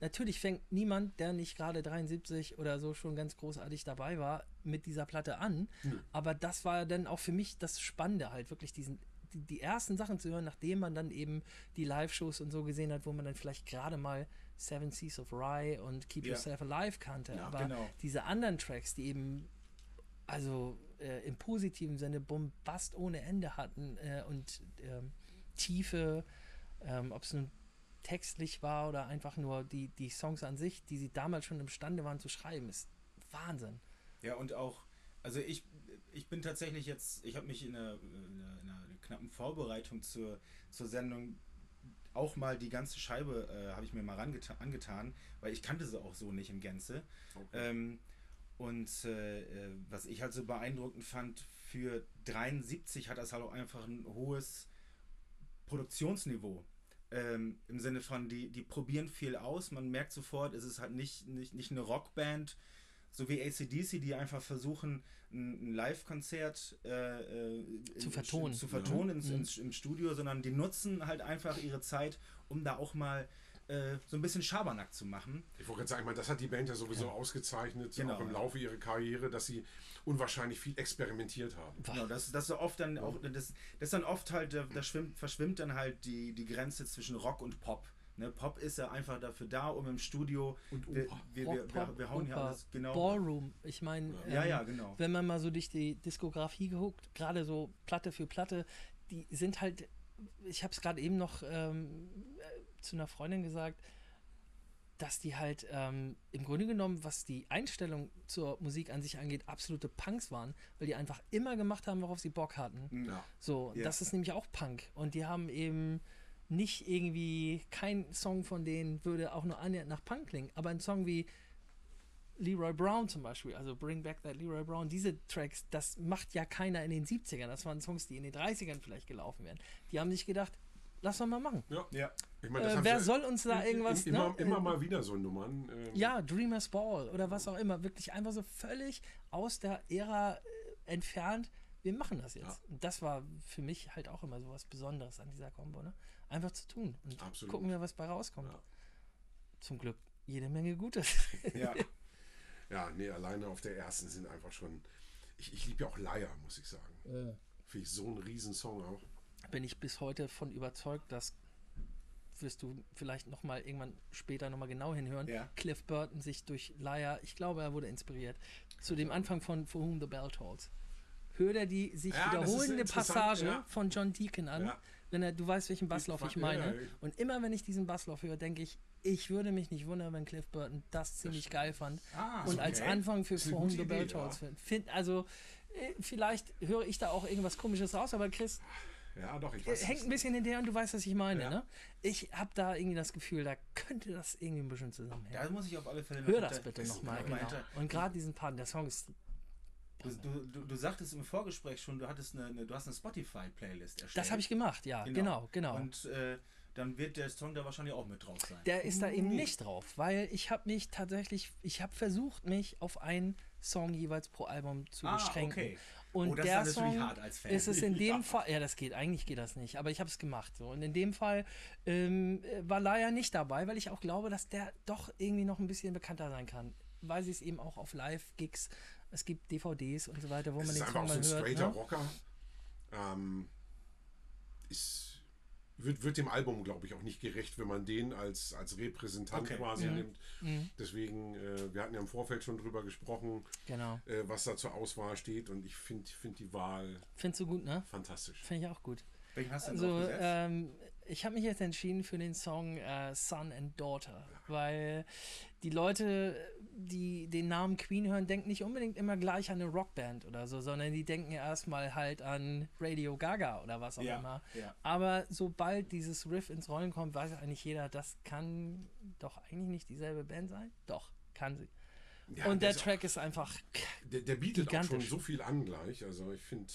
natürlich fängt niemand, der nicht gerade 73 oder so schon ganz großartig dabei war, mit dieser Platte an. Aber das war dann auch für mich das Spannende, halt wirklich diesen, die, die ersten Sachen zu hören, nachdem man dann eben die Live-Shows und so gesehen hat, wo man dann vielleicht gerade mal Seven Seas of Rye und Keep Ja. Yourself Alive kannte. Ja, Aber genau. diese anderen Tracks, die eben also äh, im positiven Sinne Bombast ohne Ende hatten äh, und ähm, Tiefe, ähm, ob es nun textlich war oder einfach nur die, die Songs an sich, die sie damals schon imstande waren zu schreiben, ist Wahnsinn. Ja, und auch, also ich, ich bin tatsächlich jetzt, ich habe mich in einer, in einer, in einer knappen Vorbereitung zur, zur Sendung auch mal die ganze Scheibe, äh, habe ich mir mal angetan, weil ich kannte sie auch so nicht in Gänze. Ähm, und äh, äh, was ich halt so beeindruckend fand, für 73 hat das halt auch einfach ein hohes Produktionsniveau. Ähm, Im Sinne von, die, die probieren viel aus, man merkt sofort, es ist halt nicht, nicht, nicht eine Rockband, so wie ACDC, die einfach versuchen, ein, Live-Konzert äh, äh, Zu vertonen. zu vertonen ins, Mhm. ins, im Studio, sondern die nutzen halt einfach ihre Zeit, um da auch mal äh, so ein bisschen Schabernack zu machen. Ich wollte gerade sagen, ich meine, das hat die Band ja sowieso ausgezeichnet, Genau, auch im ja. Laufe ihrer Karriere, dass sie unwahrscheinlich viel experimentiert haben. Genau, das, das so oft dann auch, das, das dann oft halt, da, da schwimmt, verschwimmt dann halt die, die Grenze zwischen Rock und Pop. Ne, Pop ist ja einfach dafür da, um im Studio. Und wir, Oper. wir, wir, wir, Pop, wir hauen hier alles genau. Ballroom. Ich meine, Ja, ähm, ja, genau. wenn man mal so durch die Diskografie geguckt, gerade so Platte für Platte, die sind halt, ich habe es gerade eben noch ähm, äh, zu einer Freundin gesagt, dass die halt ähm, im Grunde genommen, was die Einstellung zur Musik an sich angeht, absolute Punks waren, weil die einfach immer gemacht haben, worauf sie Bock hatten. Ja. So, und Ja. das ist nämlich auch Punk. Und die haben eben nicht irgendwie, kein Song von denen würde auch nur annähernd nach Punk klingen, aber ein Song wie Leroy Brown zum Beispiel, also Bring Back That Leroy Brown, diese Tracks, das macht ja keiner in den 70ern. Das waren Songs, die in den 30ern vielleicht gelaufen wären. Die haben sich gedacht, lass doch mal machen. Ja. Ja, Ich meine, das Äh, wer soll uns da irgendwas. Immer, ne? immer mal wieder so Nummern. ähm, Ja, Dreamers Ball oder was auch immer. Wirklich einfach so völlig aus der Ära äh, entfernt. Wir machen das jetzt. Ja. Und das war für mich halt auch immer so was Besonderes an dieser Kombo. Ne? Einfach zu tun und Absolut. gucken wir, was bei rauskommt. Ja. Zum Glück jede Menge Gutes. ja. Ja, nee, alleine auf der ersten sind einfach schon. Ich, ich liebe ja auch Leier, muss ich sagen. Finde ich so ein Riesensong auch. Bin ich bis heute von überzeugt, dass wirst du vielleicht noch mal irgendwann später noch mal genau hinhören. Ja. Cliff Burton sich durch Liar, ich glaube, er wurde inspiriert, zu dem Anfang von For Whom the Bell Tolls. Hör dir die sich Ja, wiederholende Passage ja. von John Deacon an, Er, du weißt, welchen Basslauf ich meine. ja, Und immer wenn ich diesen Basslauf höre, denke ich, ich würde mich nicht wundern, wenn Cliff Burton das ziemlich geil fand. Ah, und als okay. Anfang für For Whom the Bell Tolls ja. find- Also, äh, vielleicht höre ich da auch irgendwas Komisches raus, aber Chris, Ja, doch, ich äh, weiß. hängt ein bisschen hinterher und du weißt, was ich meine. Ja. Ne? Ich habe da irgendwie das Gefühl, da könnte das irgendwie ein bisschen zusammenhängen. Da muss ich auf alle Fälle Hör das bitte nochmal. noch Genau. Und gerade diesen Part, der Song ist. Du, du, du, du sagtest im Vorgespräch schon, du hattest eine, eine du hast eine Spotify-Playlist erstellt. Das habe ich gemacht, ja, genau, genau. Und äh, dann wird der Song da wahrscheinlich auch mit drauf sein. Der ist da eben nicht drauf, weil ich habe mich tatsächlich, ich habe versucht, mich auf einen Song jeweils pro Album zu Ah, beschränken. okay. Und Oh, das ist der natürlich Song hart als Fan. ist es in dem Ja. Fall, ja, das geht, eigentlich geht das nicht, aber ich habe es gemacht. So. Und in dem Fall ähm, äh, war Laia nicht dabei, weil ich auch glaube, dass der doch irgendwie noch ein bisschen bekannter sein kann. Weil sie es eben auch auf Live-Gigs, es gibt DVDs und so weiter, wo Es man ist den einfach Song auch so mal ein hört. straighter Ne? Rocker. Ähm, ist, wird, wird dem Album, glaube ich, auch nicht gerecht, wenn man den als, als Repräsentant Okay. quasi Mhm. nimmt. Deswegen, äh, wir hatten ja im Vorfeld schon drüber gesprochen, Genau. äh, was da zur Auswahl steht. Und ich finde find die Wahl Findest du gut, ne? fantastisch. Finde ich auch gut. Welchen hast du denn Also, ähm, ich habe mich jetzt entschieden für den Song äh, Son and Daughter, weil die Leute, die den Namen Queen hören, denken nicht unbedingt immer gleich an eine Rockband oder so, sondern die denken erstmal halt an Radio Gaga oder was auch Ja, immer. ja. Aber sobald dieses Riff ins Rollen kommt, weiß eigentlich jeder, das kann doch eigentlich nicht dieselbe Band sein. Doch, kann sie. Ja, Und der Track ist einfach, Der, der bietet auch schon gigantisch. so viel an gleich. Also ich finde.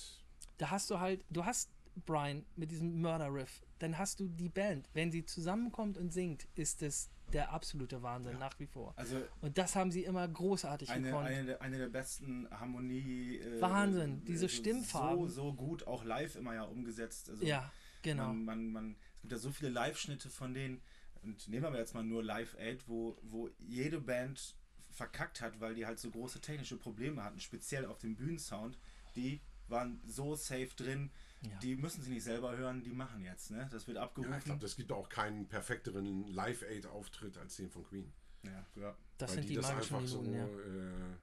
da hast du halt, du hast Brian mit diesem Mörder-Riff, dann hast du die Band. Wenn sie zusammenkommt und singt, ist es der absolute Wahnsinn nach wie vor. Also Und das haben sie immer großartig eine, gekonnt. eine, der- eine der besten Harmonie. Äh, Wahnsinn, diese also Stimmfarben. So, so gut auch live immer ja umgesetzt. Also ja, genau. Man, man, man, es gibt ja so viele Live-Schnitte von denen. Und nehmen wir jetzt mal nur Live Aid, wo, wo jede Band verkackt hat, weil die halt so große technische Probleme hatten, speziell auf dem Bühnensound. Die waren so safe drin, Ja. die müssen sie nicht selber hören, die machen jetzt. Ne? Das wird Ja, abgerufen. ich glaube, das gibt auch keinen perfekteren Live-Aid-Auftritt als den von Queen. ja, ja. das weil sind die, die, das magischen einfach Minuten, so, ja. äh,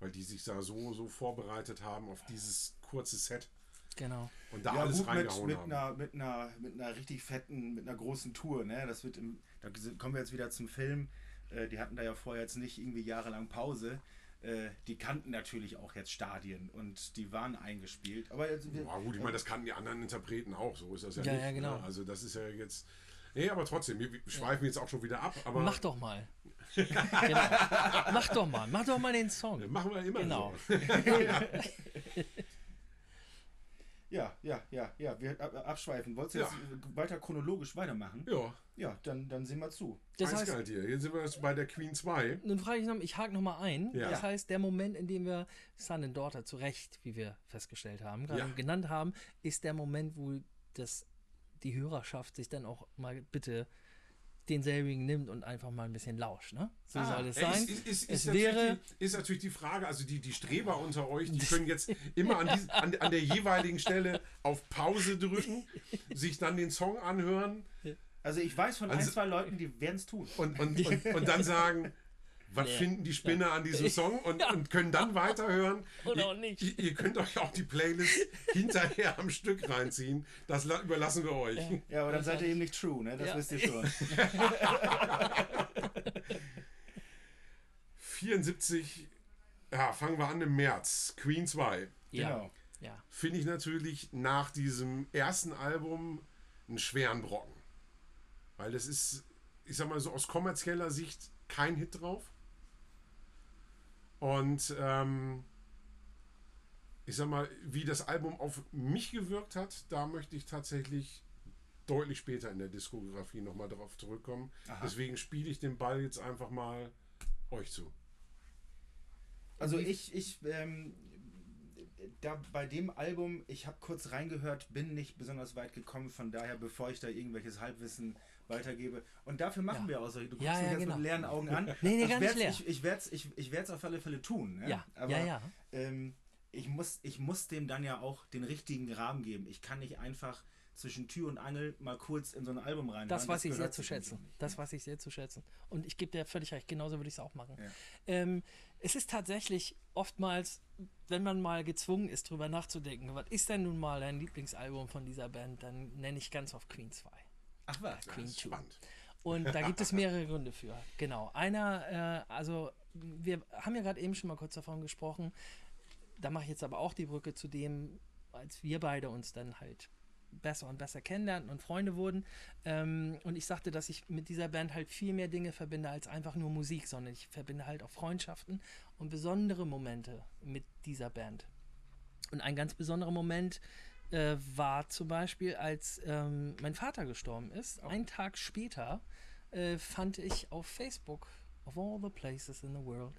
weil die sich da so, so vorbereitet haben auf dieses kurze Set Genau. und da ja, alles gut, mit, reingehauen mit, haben. einer, mit, einer, mit einer richtig fetten, mit einer großen Tour. Ne? Das wird im, da kommen wir jetzt wieder zum Film. Äh, die hatten da ja vorher jetzt nicht irgendwie jahrelang Pause. Äh, die kannten natürlich auch jetzt Stadien und die waren eingespielt. Aber jetzt, Ja, gut, ich meine, das kannten die anderen Interpreten auch, so ist das ja, Ja, nicht. ja, genau. Ne? Also das ist ja jetzt. Nee, aber trotzdem, wir schweifen jetzt auch schon wieder ab, aber Mach doch mal. genau. Mach doch mal. Mach doch mal den Song. machen wir immer Genau. so. ja, ja, ja, ja, wir ab, abschweifen. Wolltest du Ja. jetzt weiter chronologisch weitermachen? Ja, Ja, dann, dann sehen wir zu. Das heißt, eiskalt hier. Jetzt sind wir bei der Queen 2. nun frage ich noch, ich hake noch mal ein. Ja. Das heißt, der Moment, in dem wir Son and Daughter zu Recht, wie wir festgestellt haben, gerade Ja. genannt haben, ist der Moment, wo das, die Hörerschaft sich dann auch mal bitte denselbigen nimmt und einfach mal ein bisschen lauscht. Ne? So Ah, soll es Ja, sein. Ist, ist, ist, es ist, natürlich wäre die, ist natürlich die Frage, also die, die Streber unter euch, die können jetzt immer an, dies, an, an der jeweiligen Stelle auf Pause drücken, sich dann den Song anhören Also ich weiß von ein, Also- zwei Leuten, die werden es tun. und, und, und, und dann sagen, was Nee. finden die Spinner an diesem Song und, und können dann weiterhören. Oder ihr, auch nicht. Ihr, ihr könnt euch auch die Playlist hinterher am Stück reinziehen. Das la- überlassen wir euch. Ja, aber dann seid ihr eben nicht true, ne? Das Ja. wisst ihr schon. 74, ja, fangen wir an im März. Queen 2. ja, Genau. ja, finde ich natürlich nach diesem ersten Album einen schweren Brocken. Weil das ist, ich sag mal so aus kommerzieller Sicht kein Hit drauf. Und ähm, ich sag mal, wie das Album auf mich gewirkt hat, da möchte ich tatsächlich deutlich später in der Diskografie nochmal drauf zurückkommen. Aha. Deswegen spiele ich den Ball jetzt einfach mal euch zu. Also ich, ich, ähm, da bei dem Album, ich habe kurz reingehört, bin nicht besonders weit gekommen, von daher, bevor ich da irgendwelches Halbwissen weitergebe. Und dafür machen Ja. wir auch so. Du guckst Ja, mich ja, jetzt genau. mit leeren Augen an. Nee, nee, ich gar nicht werd's- leer. Ich, ich werde es ich, ich werd's auf alle Fälle tun. Ne? ja, Aber, ja, ja. Ähm, ich, muss, ich muss dem dann ja auch den richtigen Rahmen geben. Ich kann nicht einfach zwischen Tür und Angel mal kurz in so ein Album rein. Das weiß ich sehr zu schätzen. nicht, Das ne? weiß ich sehr zu schätzen. Und ich gebe dir völlig recht, genauso würde ich es auch machen. Ja. Ähm, es ist tatsächlich oftmals, wenn man mal gezwungen ist, drüber nachzudenken, was ist denn nun mal dein Lieblingsalbum von dieser Band, dann nenne ich ganz oft Queen 2. Ach was. Das Queen ist 2. spannend. Und da gibt es mehrere Gründe für. Genau. Einer, äh, also wir haben ja gerade eben schon mal kurz davon gesprochen. Da mache ich jetzt aber auch die Brücke zu dem, als wir beide uns dann halt besser und besser kennenlernten und Freunde wurden. Ähm, und ich sagte, dass ich mit dieser Band halt viel mehr Dinge verbinde als einfach nur Musik, sondern ich verbinde halt auch Freundschaften und besondere Momente mit dieser Band. Und ein ganz besonderer Moment äh, war zum Beispiel, als ähm, mein Vater gestorben ist. Ein Tag später äh, fand ich auf Facebook, of all the places in the world,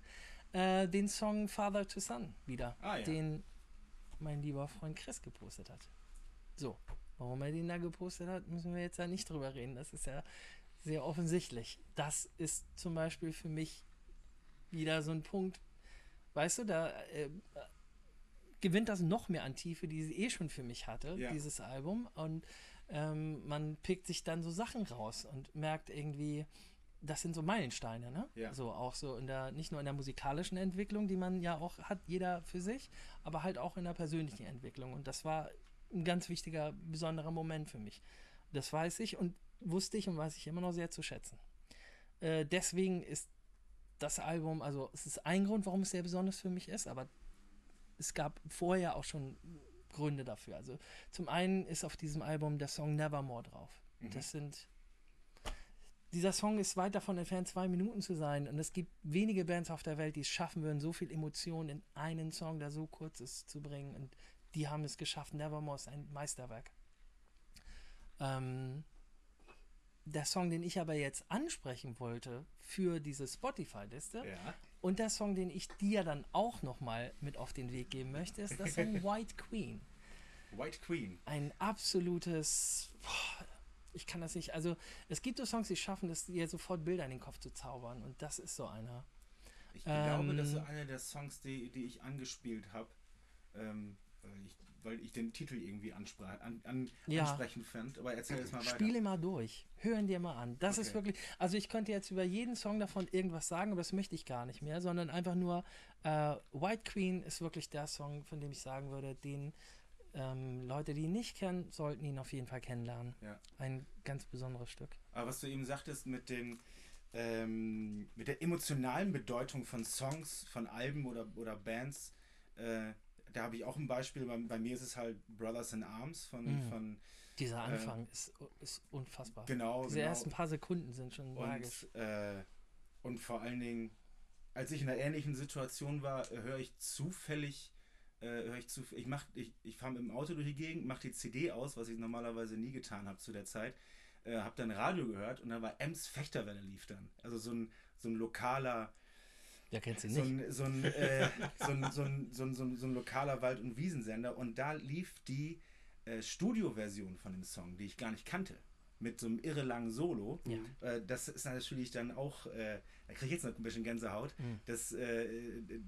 äh, den Song Father to Son wieder, Ah, ja. den mein lieber Freund Chris gepostet hat. So, warum er den da gepostet hat, müssen wir jetzt ja nicht drüber reden. Das ist ja sehr offensichtlich. Das ist zum Beispiel für mich wieder so ein Punkt, weißt du, da äh, gewinnt das noch mehr an Tiefe, die sie eh schon für mich hatte, Ja. dieses Album. Und ähm, man pickt sich dann so Sachen raus und merkt irgendwie, das sind so Meilensteine, ne? Ja. So auch so in der, nicht nur in der musikalischen Entwicklung, die man ja auch hat, jeder für sich, aber halt auch in der persönlichen Entwicklung. Und das war ein ganz wichtiger, besonderer Moment für mich. Das weiß ich und wusste ich und weiß ich immer noch sehr zu schätzen. Äh, deswegen ist das Album, also es ist ein Grund, warum es sehr besonders für mich ist, aber es gab vorher auch schon Gründe dafür. Also zum einen ist auf diesem Album der Song Nevermore drauf. Das sind dieser Song ist weit davon entfernt, zwei Minuten zu sein. Und es gibt wenige Bands auf der Welt, die es schaffen würden, so viel Emotion in einen Song, der so kurz ist, zu bringen. Und die haben es geschafft. Nevermore ist ein Meisterwerk. Ähm, der Song, den ich aber jetzt ansprechen wollte für diese Spotify-Liste Ja. Und der Song, den ich dir dann auch nochmal mit auf den Weg geben möchte, ist der Song White Queen White Queen. ein absolutes. Boah, ich kann das nicht. Also, es gibt so Songs, die schaffen es, dir sofort Bilder in den Kopf zu zaubern. Und das ist so einer. Ich glaube, das ist Ähm, einer der Songs, die, die ich angespielt habe, ähm, ich, weil ich den Titel irgendwie ansprach, an, an, Ja. ansprechend fand. Aber erzähl es mal weiter. Spiele mal durch. Hören dir mal an. Das ist Okay. wirklich. Also, ich könnte jetzt über jeden Song davon irgendwas sagen, aber das möchte ich gar nicht mehr, sondern einfach nur. Äh, White Queen ist wirklich der Song, von dem ich sagen würde, den. Ähm, Leute, die ihn nicht kennen, sollten ihn auf jeden Fall kennenlernen. Ja. Ein ganz besonderes Stück. Aber was du eben sagtest mit den ähm, mit der emotionalen Bedeutung von Songs, von Alben oder, oder Bands, äh, da habe ich auch ein Beispiel. Bei, bei mir ist es halt Brothers in Arms von, Mhm. von Dieser Äh, Anfang ist, ist unfassbar. genau. Diese genau. ersten paar Sekunden sind schon magisch. Und, äh, und vor allen Dingen, als ich in einer ähnlichen Situation war, äh, höre ich zufällig, äh, höre ich zu, ich mach, ich, ich fahre mit dem Auto durch die Gegend, mache die CD aus, was ich normalerweise nie getan habe zu der Zeit, äh, habe dann Radio gehört und dann war Ems Fechterwelle lief dann. Also so ein, so ein lokaler, Ja, kennst du so nicht. ein, so ein, lokaler Wald- und Wiesensender und da lief die äh, Studioversion von dem Song, die ich gar nicht kannte. Mit so einem irre langen Solo. Ja. Äh, das ist natürlich dann auch, äh, da kriege ich jetzt noch ein bisschen Gänsehaut. Mhm. Das, äh,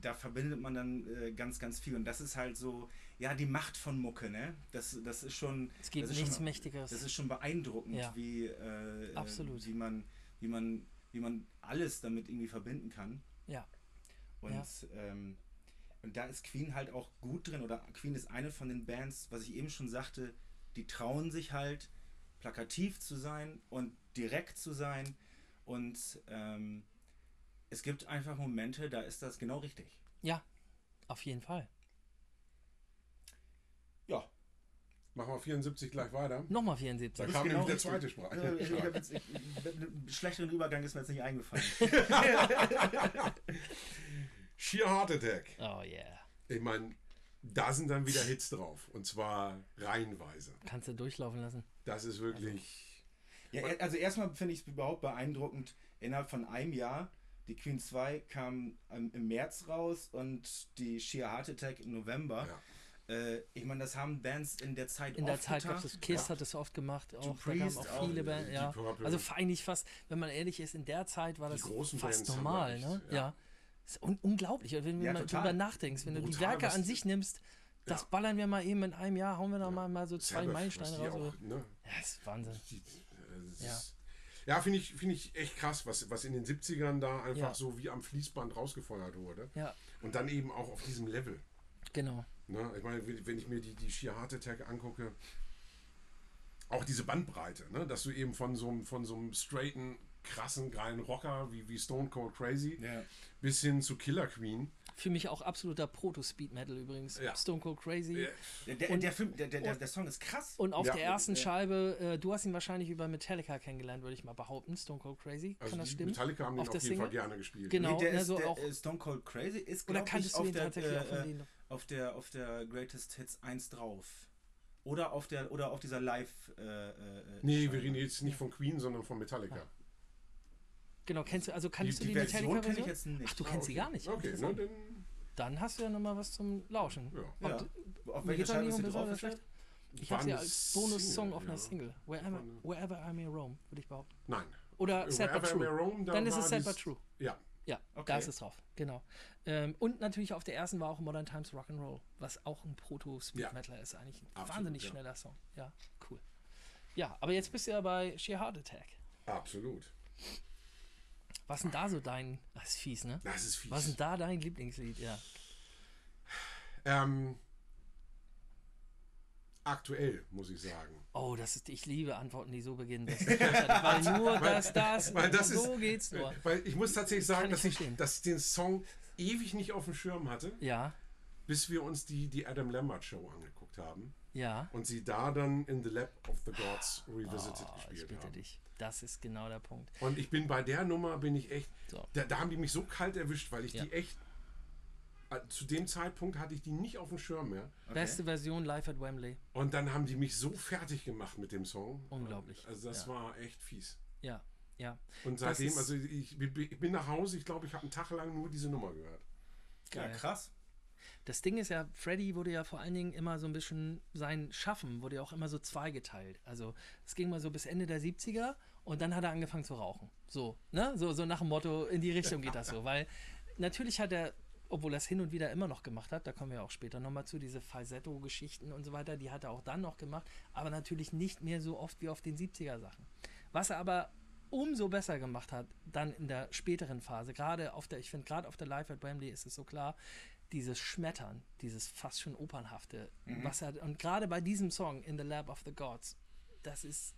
da verbindet man dann äh, ganz, ganz viel. Und das ist halt so, ja, die Macht von Mucke, ne? Das, das ist schon. Es gibt nichts schon, Mächtigeres. Das ist schon beeindruckend, Ja. wie, äh, Absolut. wie man, wie man, wie man alles damit irgendwie verbinden kann. Und, Ja. ähm, und da ist Queen halt auch gut drin, oder Queen ist eine von den Bands, was ich eben schon sagte, die trauen sich halt, plakativ zu sein und direkt zu sein. Und ähm, es gibt einfach Momente, da ist das genau richtig. Ja, auf jeden Fall. Ja. Machen wir 74 gleich weiter. Nochmal Da 74. kam genau nämlich der zweite Sprache. Ja, ich, ich, ich, schlechteren Übergang ist mir jetzt nicht eingefallen. Sheer Heart Attack. Oh yeah. Ich meine, da sind dann wieder Hits drauf. Und zwar reihenweise. Kannst du durchlaufen lassen. Das ist wirklich. Ja, also erstmal finde ich es überhaupt beeindruckend, innerhalb von einem Jahr, die Queen 2 kam im März raus und die Sheer Heart Attack im November. Äh, ich meine, das haben Bands in der Zeit In der oft Zeit gab getan. es, Kiss hat es oft gemacht, auch, da kamen Priest auch auch, viele Bands, ja. Also eigentlich fast, wenn man ehrlich ist, in der Zeit war Die das fast Bands haben normal, ne? echt, Ja. Ja. Ist un unglaublich, wenn du Ja, mal drüber nachdenkst, wenn du die Brutal, Werke an sich nimmst, das Ja. ballern wir mal eben in einem Jahr, hauen wir da mal, mal so zwei Meilensteine raus. auch, ne? Ja, das ist Wahnsinn. Äh, das Ja. ist- Ja, finde ich, finde ich echt krass, was, was in den 70ern da einfach Ja. so wie am Fließband rausgefeuert wurde. Ja, Und dann eben auch auf diesem Level. genau. Ne? Ich meine, wenn ich mir die, die Sheer Heart Attack angucke, auch diese Bandbreite, ne? dass du eben von so, einem- von so einem straighten, krassen, geilen Rocker wie, wie Stone Cold Crazy Ja. bis hin zu Killer Queen. Für mich auch absoluter Proto-Speed-Metal übrigens. Ja. Stone Cold Crazy. Ja. Der, der, Und- der, Film, der, der, der, Song ist krass. Und auf Ja. der ersten Äh, Scheibe, äh, du hast ihn wahrscheinlich über Metallica kennengelernt, würde ich mal behaupten. Stone Cold Crazy. Also Kann das stimmen? Metallica haben den Auf auf, der jeden Fall gerne gespielt. Genau. der ne, ist, so der, auch- äh, Stone Cold Crazy ist, Oder glaube ich, kanntest du auf ihn der, tatsächlich auch von äh, denen? auf, der, auf der Greatest Hits 1 drauf. Oder auf, der, oder auf dieser Live. Äh, äh, Nee, Scheibe. wir reden jetzt nicht von Queen, sondern von Metallica. Genau, kennst du, also kannst Die, du die die Version kenne ich Metallica-Version? jetzt nicht. Ach, du Ah, kennst sie okay. gar nicht. Okay, ne, dann, Dann hast du ja nochmal was zum Lauschen. ja. Ja. Und Auf welcher Scheibe ist sie drauf? Ich habe sie eine als Bonus-Song auf einer ja. Single. Wherever, wherever I May Roam, würde ich behaupten. Nein. Oder Sad But Wherever I May True. Roam, da Dann ist es Sad But True. Ja, Ja, Okay. da ist es drauf. Genau. Ähm, und natürlich auf der ersten war auch Modern Times Rock'n'Roll, was auch ein Proto-Speed-Metaler ist. Eigentlich ein Absolut, wahnsinnig ja. schneller Song. Ja, cool. Ja, aber jetzt bist du ja bei Sheer Heart Attack. absolut. Was denn da so dein. Das ist fies, ne? Das ist fies. Was ist denn da dein Lieblingslied? Ja. Ähm, aktuell, muss ich sagen. Oh, das ist, ich liebe Antworten, die so beginnen. Weil nur das, das, Weil das so ist, geht's nur. Weil ich muss tatsächlich sagen, ich dass ich, verstehen. dass ich den Song ewig nicht auf dem Schirm hatte, Ja, bis wir uns die, die Adam Lambert Show angeguckt haben ja. und sie da dann in The Lab of the Gods Revisited Oh, ich gespielt bitte haben. dich. Das ist genau der Punkt. Und ich bin bei der Nummer, bin ich echt, So. da, da haben die mich so kalt erwischt, weil ich Ja. die echt, äh, zu dem Zeitpunkt hatte ich die nicht auf dem Schirm mehr. Beste Version live at Wembley. Und dann haben die mich so fertig gemacht mit dem Song. Unglaublich. Also das Ja. war echt fies. Ja, ja. Und seitdem, also ich, ich bin nach Hause, ich glaube, ich habe einen Tag lang nur diese Nummer gehört. Ja, Geil. krass. Das Ding ist ja, Freddy wurde ja vor allen Dingen immer so ein bisschen, sein Schaffen wurde ja auch immer so zweigeteilt. Also es ging mal so bis Ende der 70er und dann hat er angefangen zu rauchen. So, ne? So, so nach dem Motto, in die Richtung geht das so. Weil natürlich hat er, obwohl er es hin und wieder immer noch gemacht hat, da kommen wir auch später nochmal zu, diese Falsetto-Geschichten und so weiter, die hat er auch dann noch gemacht, aber natürlich nicht mehr so oft wie auf den 70er-Sachen. Was er aber umso besser gemacht hat, dann in der späteren Phase, gerade auf der, ich finde, gerade auf der Live at Wembley ist es so klar, dieses Schmettern, dieses fast schon opernhafte, was er, und gerade bei diesem Song, In the Lab of the Gods, das ist,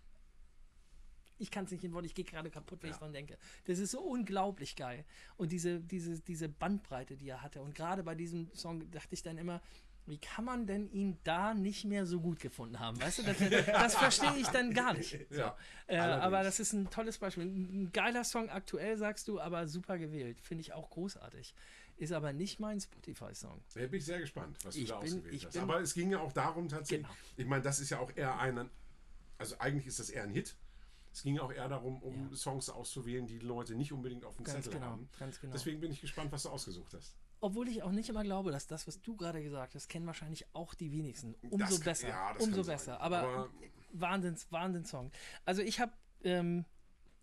ich kann es nicht in Worte, ich gehe gerade kaputt, wenn ich dran denke. Das ist so unglaublich geil. Und diese, diese, diese Bandbreite, die er hatte. Und gerade bei diesem Song dachte ich dann immer, wie kann man denn ihn da nicht mehr so gut gefunden haben? Weißt du, das, das verstehe ich dann gar nicht. So. Ja, Äh, aber das ist ein tolles Beispiel. Ein geiler Song aktuell, sagst du, aber super gewählt. Finde ich auch großartig. Ist aber nicht mein Spotify-Song. Da bin ich sehr gespannt, was du Ich da bin- ausgewählt hast. Aber es ging ja auch darum tatsächlich, Genau. ich meine, das ist ja auch eher ein, also eigentlich ist das eher ein Hit. Es ging ja auch eher darum, um Songs auszuwählen, die Leute nicht unbedingt auf dem Ganz Zettel genau, haben. ganz genau. Deswegen bin ich gespannt, was du ausgesucht hast. Obwohl ich auch nicht immer glaube, dass das, was du gerade gesagt hast, kennen wahrscheinlich auch die wenigsten. Umso Das besser. ja, umso besser. Aber, Aber- Wahnsinns, Wahnsinnssong. Also ich habe, ähm,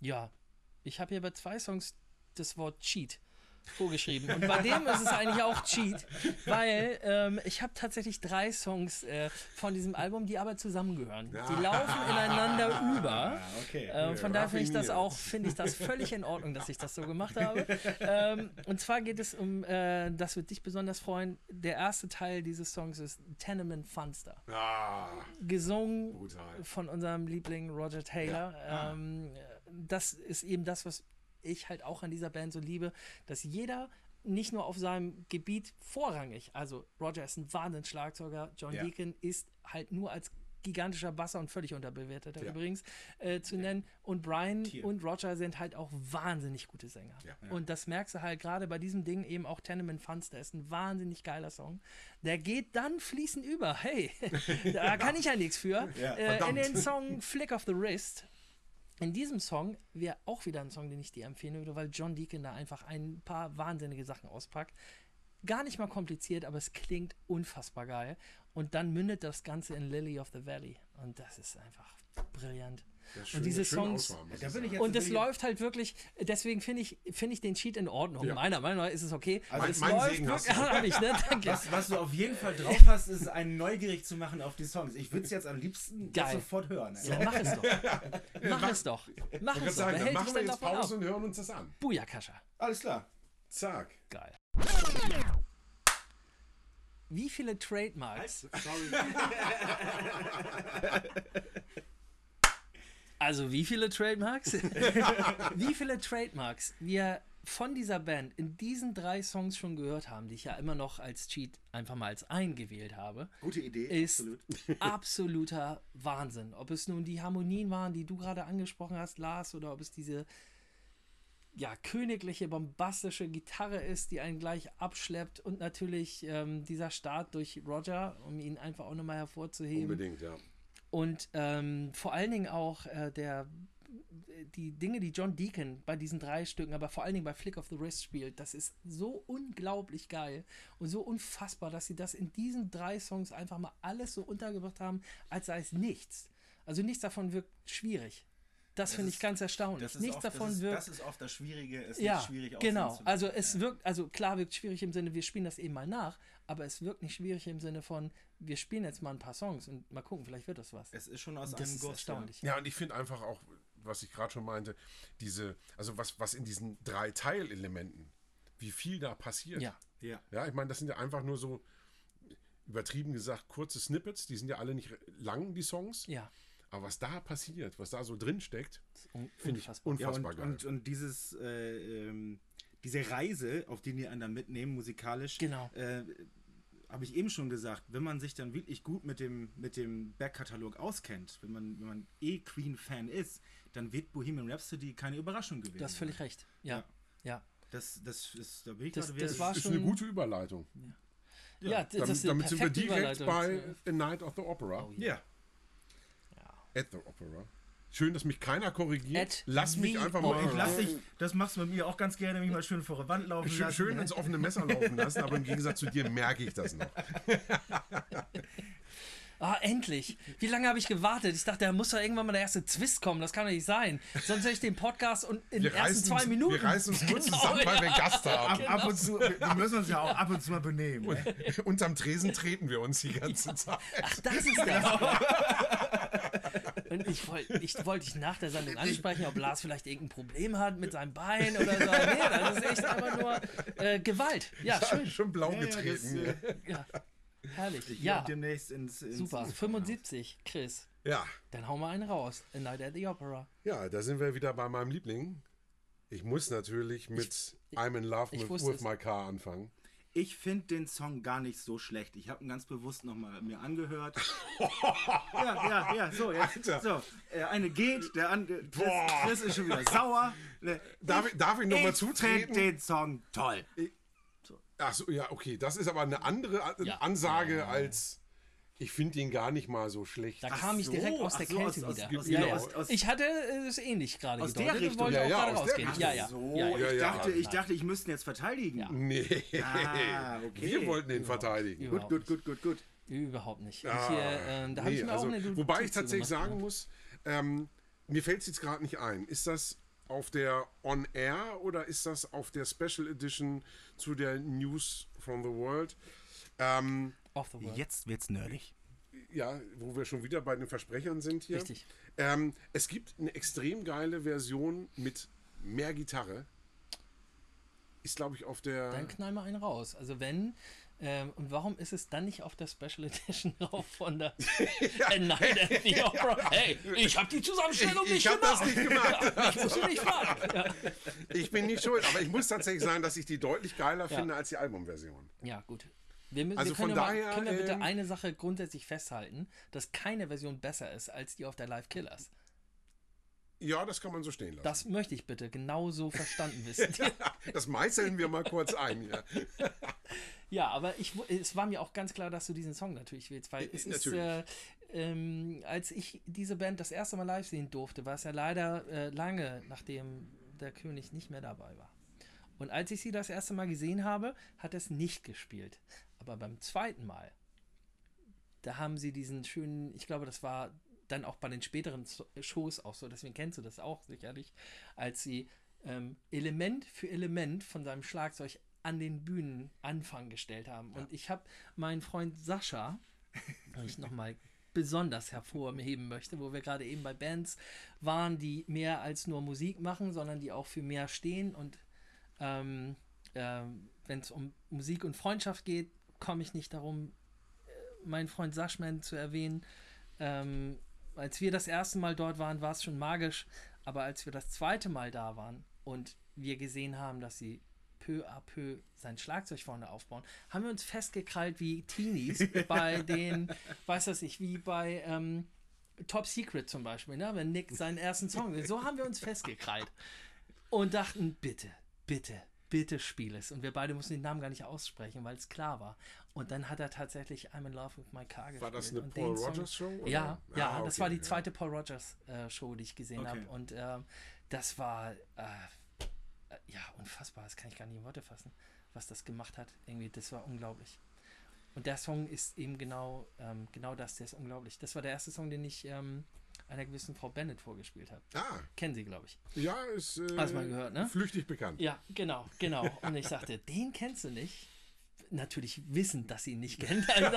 ja, ich habe hier bei zwei Songs das Wort Cheat vorgeschrieben. Und bei dem ist es eigentlich auch Cheat, weil ähm, ich habe tatsächlich drei Songs äh, von diesem Album, die aber zusammengehören. Die laufen ineinander über. Ah, okay. Ähm, von daher finde ich das auch, finde ich das völlig in Ordnung, dass ich das so gemacht habe. ähm, und zwar geht es um, äh, das wird dich besonders freuen, der erste Teil dieses Songs ist Tenement Funster. Ah, Gesungen Brutal. von unserem Liebling Roger Taylor. Ähm, das ist eben das, was ich halt auch an dieser Band so liebe, dass jeder nicht nur auf seinem Gebiet vorrangig, also Roger ist ein Wahnsinns-Schlagzeuger, John Ja. Deacon ist halt nur als gigantischer Basser und völlig unterbewerteter Ja. übrigens äh, zu nennen und Brian Tier. und Roger sind halt auch wahnsinnig gute Sänger. Ja. Und das merkst du halt gerade bei diesem Ding eben auch Tenement Funster ist ein wahnsinnig geiler Song. Der geht dann fließend über. Hey, da kann ich ja nichts für. Ja, äh, in den Song Flick of the Wrist. In diesem Song wäre auch wieder ein Song, den ich dir empfehlen würde, weil John Deacon da einfach ein paar wahnsinnige Sachen auspackt. Gar nicht mal kompliziert, aber es klingt unfassbar geil. Und dann mündet das Ganze in Lily of the Valley. Und das ist einfach brillant. Ja, und diese Songs. Auswahl, muss Da ich Und es ich- läuft halt wirklich, deswegen finde ich, finde ich den Cheat in Ordnung. Ja. Meiner Meinung nach ist es okay. Also es mein läuft Segen hast wirklich. du. Hab ich, ne? Danke. Was, was du auf jeden Fall drauf hast, ist einen neugierig zu machen auf die Songs. Ich würde es jetzt am liebsten Geil. jetzt sofort hören. Ja, mach es doch. Mach es doch. Mach es doch. sagen, machen wir jetzt Pause ab? und hören uns das an. Bujakascha. Alles klar. Zack. Geil. Wie viele Trademarks? Sorry. Also wie viele Trademarks? wie viele Trademarks wir von dieser Band in diesen drei Songs schon gehört haben, die ich ja immer noch als Cheat einfach mal als eingewählt habe, Gute Idee. ist absolut. absoluter Wahnsinn. Ob es nun die Harmonien waren, die du gerade angesprochen hast, Lars, oder ob es diese ja, königliche, bombastische Gitarre ist, die einen gleich abschleppt und natürlich ähm, dieser Start durch Roger, um ihn einfach auch nochmal hervorzuheben. Unbedingt, ja. Und ähm, vor allen Dingen auch äh, der, die Dinge, die John Deacon bei diesen drei Stücken, aber vor allen Dingen bei Flick of the Wrist spielt, das ist so unglaublich geil und so unfassbar, dass sie das in diesen drei Songs einfach mal alles so untergebracht haben, als sei es nichts. Also nichts davon wirkt schwierig. Das, Das finde ich ganz erstaunlich. Das ist, nichts oft, davon das, ist, wirkt. das ist oft das Schwierige. Es ja, ist schwierig genau. Also es Ja. wirkt, also klar wirkt schwierig im Sinne, wir spielen das eben mal nach, aber es wirkt nicht schwierig im Sinne von, wir spielen jetzt mal ein paar Songs und mal gucken, vielleicht wird das was. Es ist schon aus Das einem ist Guss. erstaunlich. Ja, und ich finde einfach auch, was ich gerade schon meinte, diese, also was, was in diesen drei Teilelementen, wie viel da passiert. Ja. Ja. Ja, ich meine, das sind ja einfach nur so, übertrieben gesagt, kurze Snippets, die sind ja alle nicht lang, die Songs. Ja, Aber was da passiert, was da so drin steckt, das finde ich unfassbar. Ja, und, geil. und, und dieses, äh, ähm, diese Reise, auf die die einen dann mitnehmen, musikalisch, Genau. äh, habe ich eben schon gesagt, wenn man sich dann wirklich gut mit dem, mit dem Backkatalog auskennt, wenn man, wenn man eh Queen-Fan ist, dann wird Bohemian Rhapsody keine Überraschung gewesen. Du hast völlig sein. recht. Ja, Ja. ja. Das, das ist, da bin ich Das- gerade das war ist schon- eine gute Überleitung. Ja, das Damit, ist eine damit sind wir direkt Überleitung. bei A Night of the Opera. Oh, Ja. At the Opera. Schön, dass mich keiner korrigiert. At Lass mich einfach Oh, mal ich lass dich, das machst du mit mir auch ganz gerne, mich mal schön vor der Wand laufen schön, lassen. schön ne? ins offene Messer laufen lassen, aber im Gegensatz zu dir merke ich das noch. Ah, endlich. Wie lange habe ich gewartet? Ich dachte, da muss doch irgendwann mal der erste Twist kommen. Das kann doch nicht sein. Sonst höre ich den Podcast und in den Wir ersten reißen, zwei uns, Minuten. wir reißen uns kurz Genau, zusammen, weil wir ja. einen Gast haben. Ab, ab und zu, wir wir müssen uns ja auch ab und zu mal benehmen. Ne? Unterm Tresen treten wir uns die ganze Zeit. Ach, das ist das. Und ich wollte ich wollt dich nach der Sendung ansprechen, ob Lars vielleicht irgendein Problem hat mit seinem Bein oder so. Nee, das ist echt einfach nur äh, Gewalt. Ja, schön. Schon blau Ja, ja, das, getreten. äh, Ja. Herrlich. Ich Ja, demnächst ins, ins super. ins- 75, Chris. Ja, Dann hau mal einen raus. A Night at the Opera. ja, da sind wir wieder bei meinem Liebling. Ich muss natürlich mit I'm in Love ich with, with. My Car anfangen. Ich finde den Song gar nicht so schlecht. Ich habe ihn ganz bewusst nochmal mir angehört. ja, ja, ja, so, jetzt. Alter. So, äh, eine geht, der andere. Chris, Boah. Chris ist schon wieder sauer. Ne, Darf ich- darf ich noch mal Ich zutreten? find den Song toll. Ach so, ja, okay. Das ist aber eine andere A- Ja. Ansage als ich finde ihn gar nicht mal so schlecht. Da kam ich so, direkt aus der so, Kälte aus- aus- wieder. aus- ja, genau, ja. aus- aus- ich hatte es ähnlich gerade Aus der gedeutet und Richtung. wollte Ja, auch ja, gerade aus der rausgehen. Richtung. Ja, ja. So, ja, ja. ja, ich, ja. dachte, ich dachte, ich müsste ihn jetzt verteidigen. Ja. Nee. Ah, okay. Wir wollten ihn verteidigen. Gut, gut, gut, gut, gut. Überhaupt nicht. Ah, und hier, ähm, da habe nee, ich mir also, auch eine Wobei ich tatsächlich zugemacht. sagen muss, ähm, mir fällt es jetzt gerade nicht ein. Ist das auf der On Air oder ist das auf der Special Edition zu der News from the World? Ähm, Off the world. Jetzt wird's nerdig. ja, wo wir schon wieder bei den Versprechern sind hier. Richtig. Ähm, es gibt eine extrem geile Version mit mehr Gitarre. Ist, glaube ich, auf der. Dann knall mal einen raus. Also wenn, ähm, und warum ist es dann nicht auf der Special Edition drauf von der A Night at the Opera? Hey, ich habe die Zusammenstellung Ich- nicht ich hab das gemacht. nicht gemacht. Ja, ich muss nicht fragen. Ja. Ich bin nicht schuld, aber ich muss tatsächlich sagen, dass ich die deutlich geiler Ja. finde als die Albumversion. ja, gut. Wir, müssen, Also wir können, von ja mal, daher, können wir bitte ähm, eine Sache grundsätzlich festhalten, dass keine Version besser ist als die auf der Live Killers. Ja, das kann man so stehen lassen. Das möchte ich bitte genauso verstanden wissen. Das meißeln wir mal kurz ein. Ja. Ja, aber ich, es war mir auch ganz klar, dass du diesen Song natürlich willst, weil es ist, äh, Natürlich. ähm, als ich diese Band das erste Mal live sehen durfte, war es ja leider äh, lange, nachdem der König nicht mehr dabei war. Und als ich sie das erste Mal gesehen habe, hat es nicht gespielt. Aber beim zweiten Mal, da haben sie diesen schönen, ich glaube, das war dann auch bei den späteren Shows auch so, deswegen kennst du das auch sicherlich, als sie ähm, Element für Element von seinem Schlagzeug an den Bühnen Anfang gestellt haben. Und ich habe meinen Freund Sascha, den ich nochmal besonders hervorheben möchte, wo wir gerade eben bei Bands waren, die mehr als nur Musik machen, sondern die auch für mehr stehen. Und ähm, ähm, wenn es um Musik und Freundschaft geht, komme ich nicht darum, äh, meinen Freund Saschman zu erwähnen. Ähm, als wir das erste Mal dort waren, war es schon magisch. Aber als wir das zweite Mal da waren und wir gesehen haben, dass sie peu à peu sein Schlagzeug vorne aufbauen, haben wir uns festgekrallt wie Teenies bei den, weiß das ich, wie bei ähm, Top Secret zum Beispiel, ne? wenn Nick seinen ersten Song will. So haben wir uns festgekrallt und dachten, bitte, bitte, bitte spiel es. Und wir beide mussten den Namen gar nicht aussprechen, weil es klar war. Und dann hat er tatsächlich I'm in Love with My Car gespielt. War das eine und Paul Rogers Show? oder? ja, ja, Ah, das okay, war die ja. zweite Paul Rogers äh, Show, die ich gesehen Okay. habe. Und ähm, das war äh, äh, ja unfassbar. Das kann ich gar nicht in Worte fassen, was das gemacht hat. Irgendwie, das war unglaublich. Und der Song ist eben genau, ähm, genau das. Der ist unglaublich. Das war der erste Song, den ich ähm, einer gewissen Frau Bennett vorgespielt habe. Ah, Kennen Sie, glaube ich. ja, ist äh, Hast mal gehört, ne? flüchtig bekannt. Ja, genau, genau. Und ich sagte, den kennst du nicht. Natürlich wissend, dass sie ihn nicht kennt. Also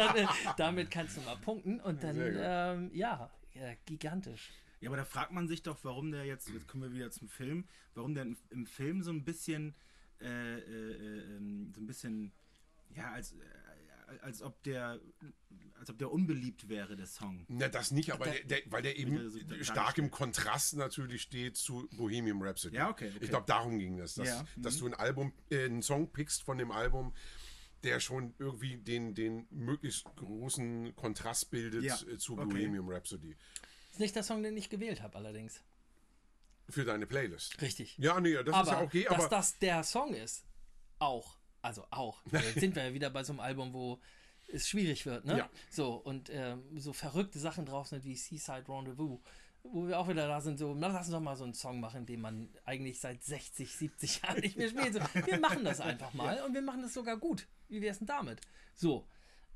damit kannst du mal punkten. Und dann, ähm, ja, äh, gigantisch. Ja, aber da fragt man sich doch, warum der jetzt, jetzt kommen wir wieder zum Film, warum der im, im Film so ein bisschen, äh, äh, äh, ähm, so ein bisschen, ja, als, äh, als ob der, als ob der unbeliebt wäre, der Song. Na, das nicht, aber der, der, weil der eben so dargestellt. stark im Kontrast natürlich steht zu Bohemian Rhapsody. Ja, okay, okay. Ich glaube, darum ging es, dass, Ja, dass mhm. du ein Album, äh, einen Song pickst von dem Album, der schon irgendwie den, den möglichst großen Kontrast bildet Ja, äh, zu okay. Bohemian Rhapsody. Ist nicht der Song, den ich gewählt habe, allerdings. Für deine Playlist. Richtig. Ja, nee, das aber ist ja okay, dass aber das der Song ist, auch. Also auch. Jetzt sind wir ja wieder bei so einem Album, wo es schwierig wird, ne? Ja. So, und ähm, so verrückte Sachen drauf sind wie Seaside Rendezvous, wo wir auch wieder da sind, so, na, lass uns doch mal so einen Song machen, den man eigentlich seit 60, 70 Jahren nicht mehr spielt. So, wir machen das einfach mal und wir machen das sogar gut. Wie wär's denn damit? So.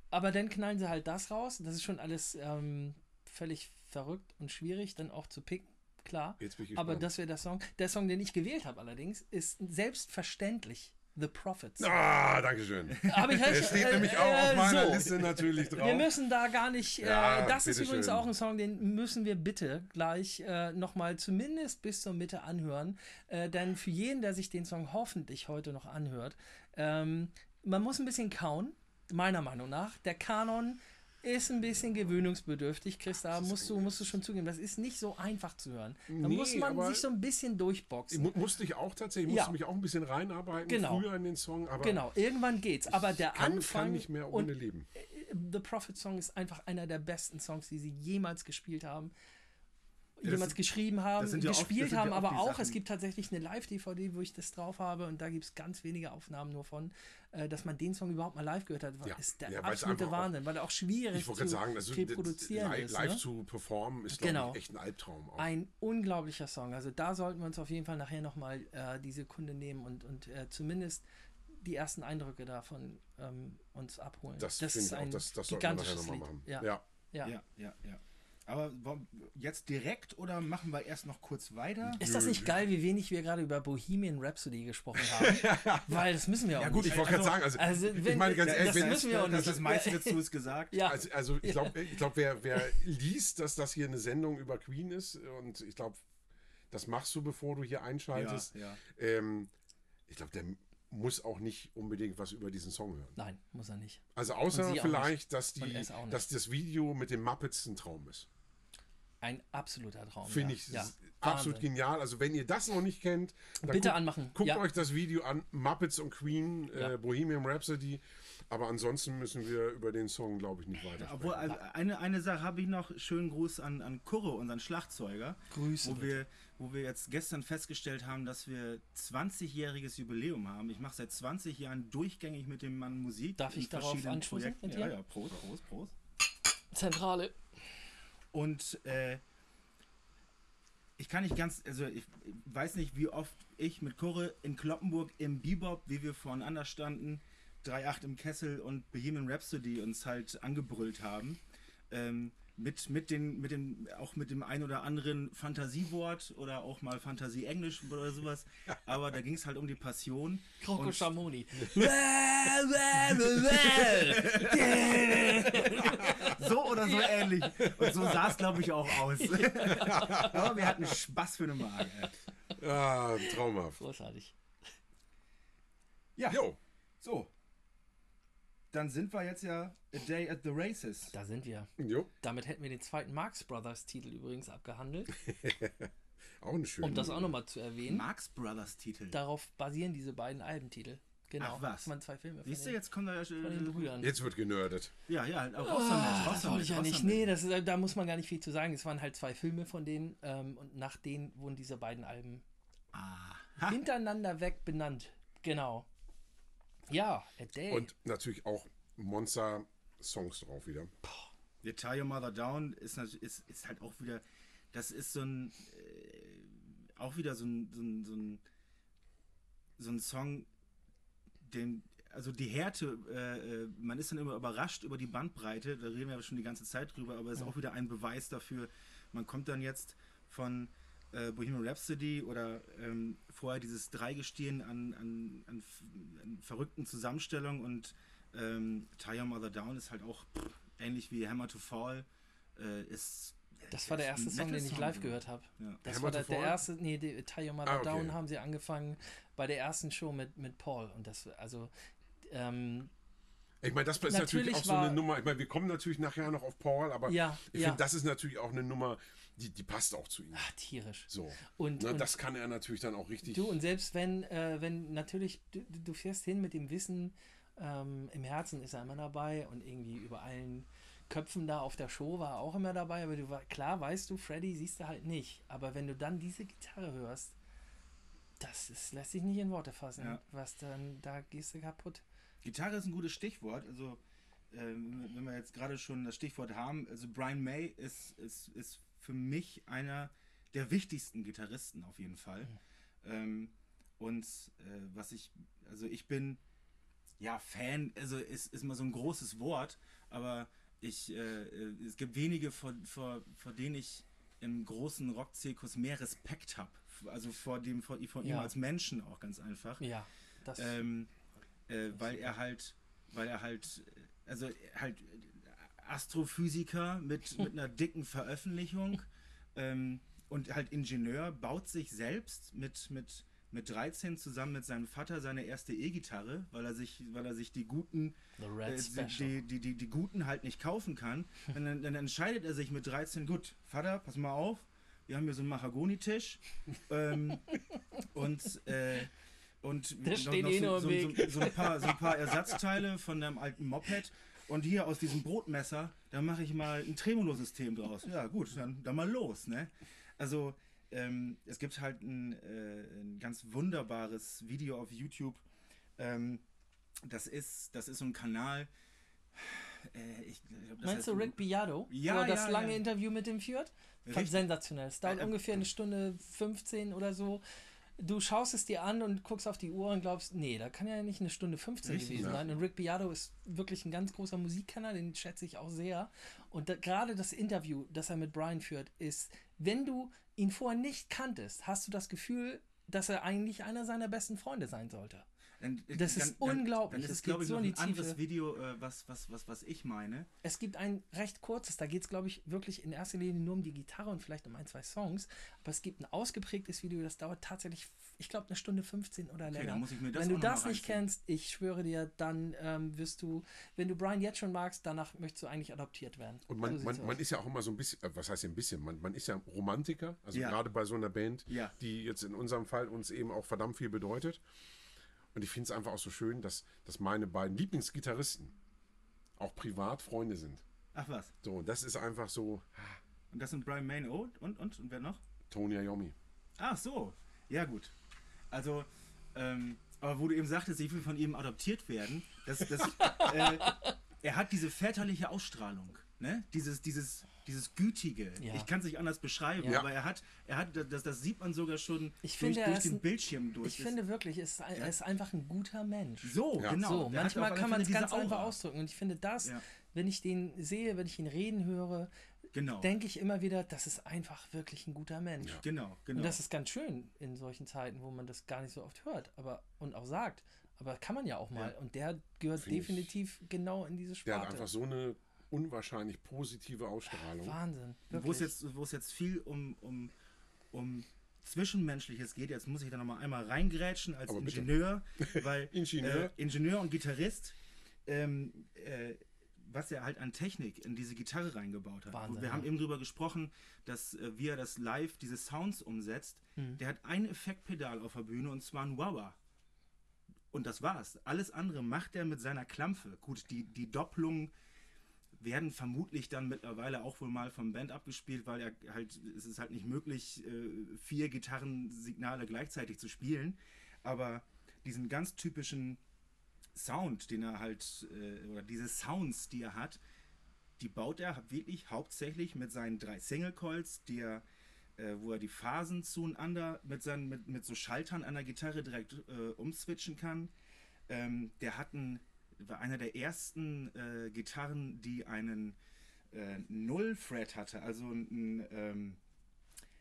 Aber dann knallen sie halt das raus. Das ist schon alles ähm, völlig verrückt und schwierig, dann auch zu picken. Klar. Jetzt bin ich Aber das wäre der Song. Der Song, den ich gewählt habe allerdings, ist selbstverständlich The Prophets. Ah, danke schön. Habe ich Der steht Äh, nämlich auch auf äh, meiner so. Liste natürlich drauf. Wir müssen da gar nicht. Ja, äh, das ist übrigens auch ein Song, den müssen wir bitte gleich äh, nochmal zumindest bis zur Mitte anhören. Äh, denn für jeden, der sich den Song hoffentlich heute noch anhört, ähm, man muss ein bisschen kauen, meiner Meinung nach. Der Kanon ist ein bisschen gewöhnungsbedürftig, Chris, da musst du, musst du schon zugeben. Das ist nicht so einfach zu hören. Da Nee, muss man sich so ein bisschen durchboxen. mu musste ich auch tatsächlich, Ja. musste mich auch ein bisschen reinarbeiten Genau. früher in den Song, aber Genau, irgendwann geht's. Aber der kann, Anfang kann nicht mehr ohne leben. The Prophet Song ist einfach einer der besten Songs, die sie jemals gespielt haben. Das jemals geschrieben haben, das sind ja das gespielt ja haben, aber auch, Sachen- es gibt tatsächlich eine Live-DVD, wo ich das drauf habe und da gibt es ganz wenige Aufnahmen nur von, äh, dass man den Song überhaupt mal live gehört hat, Ja. ist der absolute einfach auch- Wahnsinn, weil er auch schwierig zu sagen, also reproduzieren live, ist. live ne? zu performen ist, glaube Genau. ich, echt ein Albtraum. Auch. Ein unglaublicher Song. Also da sollten wir uns auf jeden Fall nachher nochmal äh, die Sekunde nehmen und, und äh, zumindest die ersten Eindrücke davon ähm, uns abholen. das finde ich auch, das, das sollten wir nachher gigantisches nochmal Lied. machen. Ja. ja. Ja. Ja, ja, ja. Aber jetzt direkt oder machen wir erst noch kurz weiter? Ist das nicht geil, wie wenig wir gerade über Bohemian Rhapsody gesprochen haben? Weil das müssen wir auch Ja, gut, nicht. Ich wollte gerade sagen, also, also, ich wenn- meine ganz Ja, ehrlich, das wenn, müssen wir auch das, nicht. das meiste dazu ist gesagt. ja, also, also ich glaube, ich glaub, wer, wer liest, dass das hier eine Sendung über Queen ist und ich glaube, das machst du, bevor du hier einschaltest. Ja, Ähm, ich glaube, der muss auch nicht unbedingt was über diesen Song hören. nein, muss er nicht. Also außer vielleicht, dass, die, dass das Video mit den Muppets ein Traum ist. Ein absoluter Traum. Finde ja. ich ja. absolut Wahnsinn. genial. Also wenn ihr das noch nicht kennt, dann Bitte guckt, anmachen. guckt Ja. euch das Video an. Muppets und Queen, äh, Bohemian Rhapsody. Aber ansonsten müssen wir über den Song, glaube ich, nicht weiter Obwohl, sprechen. also eine, eine Sache habe ich noch. Schönen Gruß an, an Kurre, unseren Schlagzeuger. Grüße Wo wir, wo wir jetzt gestern festgestellt haben, dass wir 20-jähriges Jubiläum haben. Ich mache seit 20 Jahren durchgängig mit dem Mann Musik. Darf ich in darauf verschiedenen anstoßen Projekten. mit Ja, ja, Prost, Prost, Prost. Zentrale. Und äh, ich kann nicht ganz, also ich weiß nicht, wie oft ich mit Kurre in Kloppenburg im Bebop, wie wir voneinander standen, 3-8 im Kessel und Bohemian Rhapsody uns halt angebrüllt haben. Ähm, mit, mit den, mit dem, auch mit dem ein oder anderen Fantasiewort oder auch mal Fantasie-Englisch oder sowas. Aber da ging es halt um die Passion. Kroko Schamoni. So oder so ähnlich. Und so sah es, glaube ich, auch aus. Aber wir hatten Spaß für eine Marke. Ah, traumhaft. Großartig. Ja, Jo, so. Dann sind wir jetzt ja A Day at the Races. Da sind wir. jo. Damit hätten wir den zweiten Marx Brothers Titel übrigens abgehandelt. Auch ein schöner. Um das auch nochmal zu erwähnen. Marx Brothers Titel. Darauf basieren diese beiden Albentitel. Genau. Ach, was? Waren zwei Filme. Siehst du, jetzt kommt da ja schon. Brüdern. Jetzt wird genördet. Ja, ja, auch raus damit. Ah, Raus das damit, wollte ich ja nicht. damit. Nee, das ist, da muss man gar nicht viel zu sagen. Es waren halt zwei Filme von denen ähm, und nach denen wurden diese beiden Alben Aha. hintereinander weg benannt. Genau. Ja, A Day. Und natürlich auch Monster-Songs drauf wieder. The Tie Your Mother Down ist, ist, ist halt auch wieder, das ist so ein, äh, auch wieder so ein, so ein, so ein, so ein Song, den, also die Härte, äh, äh, man ist dann immer überrascht über die Bandbreite, da reden wir ja schon die ganze Zeit drüber, aber es ist auch wieder ein Beweis dafür, man kommt dann jetzt von äh, Bohemian Rhapsody oder ähm, vorher dieses Dreigestirn an, an, an, an verrückten Zusammenstellungen und ähm, Tie Your Mother Down ist halt auch pff, ähnlich wie Hammer to Fall. Äh, ist, das war der erste Song, den ich live gehört habe. Ja. Das Hammer war to der, der erste, nee, die Tie Your Mother Ah, okay. Down haben sie angefangen bei der ersten Show mit, mit Paul. Und das, also, ähm, Ich meine, das ist natürlich, Natürlich auch so eine Nummer. Ich meine, wir kommen natürlich nachher noch auf Paul, aber Ja, ich ja. finde, das ist natürlich auch eine Nummer, die, die passt auch zu ihm. Ach, tierisch. So. Und- ne, und- das kann er natürlich dann auch richtig. Du, und selbst wenn, äh, wenn natürlich, du, du fährst hin mit dem Wissen, ähm, im Herzen ist er immer dabei und irgendwie über allen Köpfen da auf der Show war er auch immer dabei, aber du war, klar weißt du, Freddy siehst du halt nicht. Aber wenn du dann diese Gitarre hörst, das ist, lässt sich nicht in Worte fassen. Ja. Was dann, da gehst du kaputt. Gitarre ist ein gutes Stichwort. Also, ähm, wenn wir jetzt gerade schon das Stichwort haben, also Brian May ist, ist, ist für mich einer der wichtigsten Gitarristen auf jeden Fall. Ähm, und äh, was ich, also ich bin, ja, Fan, also ist, ist mal so ein großes Wort, aber ich, äh, äh, es gibt wenige, vor, vor, vor denen ich im großen Rockzirkus mehr Respekt habe. Also vor dem, vor, vor ihm Ja. als Menschen auch ganz einfach. Ja, das Ähm, äh, weil er halt, weil er halt, äh, also halt Astrophysiker mit, mit einer dicken Veröffentlichung ähm, und halt Ingenieur, baut sich selbst mit, mit, mit 13 zusammen mit seinem Vater seine erste E-Gitarre, weil er sich, weil er sich die guten, äh, die, die, die, die guten halt nicht kaufen kann. Und dann, dann entscheidet er sich mit 13, gut, Vater, pass mal auf, wir haben hier so einen Mahagonitisch ähm, und äh, und steht eh so, Weg. so, so, ein paar, so ein paar Ersatzteile von einem alten Moped. Und hier aus diesem Brotmesser, da mache ich mal ein Tremolo-System draus. Ja, gut, dann, dann mal los, ne? Also, ähm, es gibt halt ein, äh, ein ganz wunderbares Video auf YouTube. Ähm, das ist, das ist so ein Kanal. Äh, ich, glaub, Meinst du Rick Beato? Ja, Wo er das ja, lange ja. Interview mit ihm führt? Richtig. Sensationell. Es dauert Äh, äh, ungefähr eine Stunde 15 oder so. Du schaust es dir an und guckst auf die Uhr und glaubst, nee, da kann ja nicht eine Stunde 15 Richtig, gewesen ja. sein. Und Rick Beato ist wirklich ein ganz großer Musikkenner, den schätze ich auch sehr. Und da, gerade das Interview, das er mit Brian führt, ist, wenn du ihn vorher nicht kanntest, hast du das Gefühl, dass er eigentlich einer seiner besten Freunde sein sollte. Dann, Das ist unglaublich. Dann ist Es glaube ich, so noch in ein anderes Tiefe. Video, äh, was, was, was, was ich meine. Es gibt ein recht kurzes, da geht es, glaube ich, wirklich in erster Linie nur um die Gitarre und vielleicht um ein, zwei Songs. Aber es gibt ein ausgeprägtes Video, das dauert tatsächlich, ich glaube, eine Stunde 15 oder länger. dann muss ich mir das wenn du das nicht kennst, ich schwöre dir, dann ähm, wirst du, wenn du Brian jetzt schon magst, danach möchtest du eigentlich adoptiert werden. Und man, So man, man ist ja auch immer so ein bisschen, äh, was heißt ein bisschen, man, man ist ja Romantiker, also Ja. gerade bei so einer Band, Ja. die jetzt in unserem Fall uns eben auch verdammt viel bedeutet. Und ich finde es einfach auch so schön, dass, dass meine beiden Lieblingsgitarristen auch privat Freunde sind. Ach was. So, das ist einfach so Und das sind Brian May und, und, und, und wer noch? Tony Iommi. Ach so. Ja, gut. Also, ähm, aber wo du eben sagtest, ich will von ihm adoptiert werden, das, das, äh, er hat diese väterliche Ausstrahlung, ne? Dieses, dieses, dieses Gütige. Ja. Ich kann es nicht anders beschreiben, Ja. aber er hat, er hat, das, das sieht man sogar schon Ich durch, finde, durch ist den ein- Bildschirm durch. Ich finde wirklich, ist, ein- er ist einfach ein guter Mensch. so, Ja. genau. So, manchmal kann man es ganz einfach Aura. ausdrücken. Und ich finde das, Ja. wenn ich den sehe, wenn ich ihn reden höre, Genau. denke ich immer wieder, das ist einfach wirklich ein guter Mensch. Genau, genau. Und das ist ganz schön in solchen Zeiten, wo man das gar nicht so oft hört, aber und auch sagt. Aber kann man ja auch mal. Ja. Und der gehört Find ich- definitiv genau in diese Der hat einfach so eine unwahrscheinlich positive Ausstrahlung. Wahnsinn. wo es jetzt, wo es jetzt viel um, um, um Zwischenmenschliches geht, jetzt muss ich da nochmal einmal reingrätschen als Aber bitte. Ingenieur, weil Ingenieur. Äh, Ingenieur und Gitarrist, ähm, äh, was er halt an Technik in diese Gitarre reingebaut hat. Wahnsinn, Wir ja. haben eben drüber gesprochen, dass äh, wie er das live, diese Sounds umsetzt. Mhm. Der hat ein Effektpedal auf der Bühne und zwar ein Wah-Wah. Und das war's. Alles andere macht er mit seiner Klampfe. Gut, die, die Doppelungen werden vermutlich dann mittlerweile auch wohl mal vom Band abgespielt, weil er halt, es ist halt nicht möglich, äh, vier Gitarrensignale gleichzeitig zu spielen. Aber diesen ganz typischen Sound, den er halt, äh, oder diese Sounds, die er hat, die baut er wirklich hauptsächlich mit seinen drei Single Coils, die er, äh, wo er die Phasen zueinander mit, seinen, mit, mit so Schaltern an der Gitarre direkt äh, umswitchen kann. Ähm, der hat einen, war einer der ersten äh, Gitarren, die einen äh, Null-Fret hatte, also ein, ähm,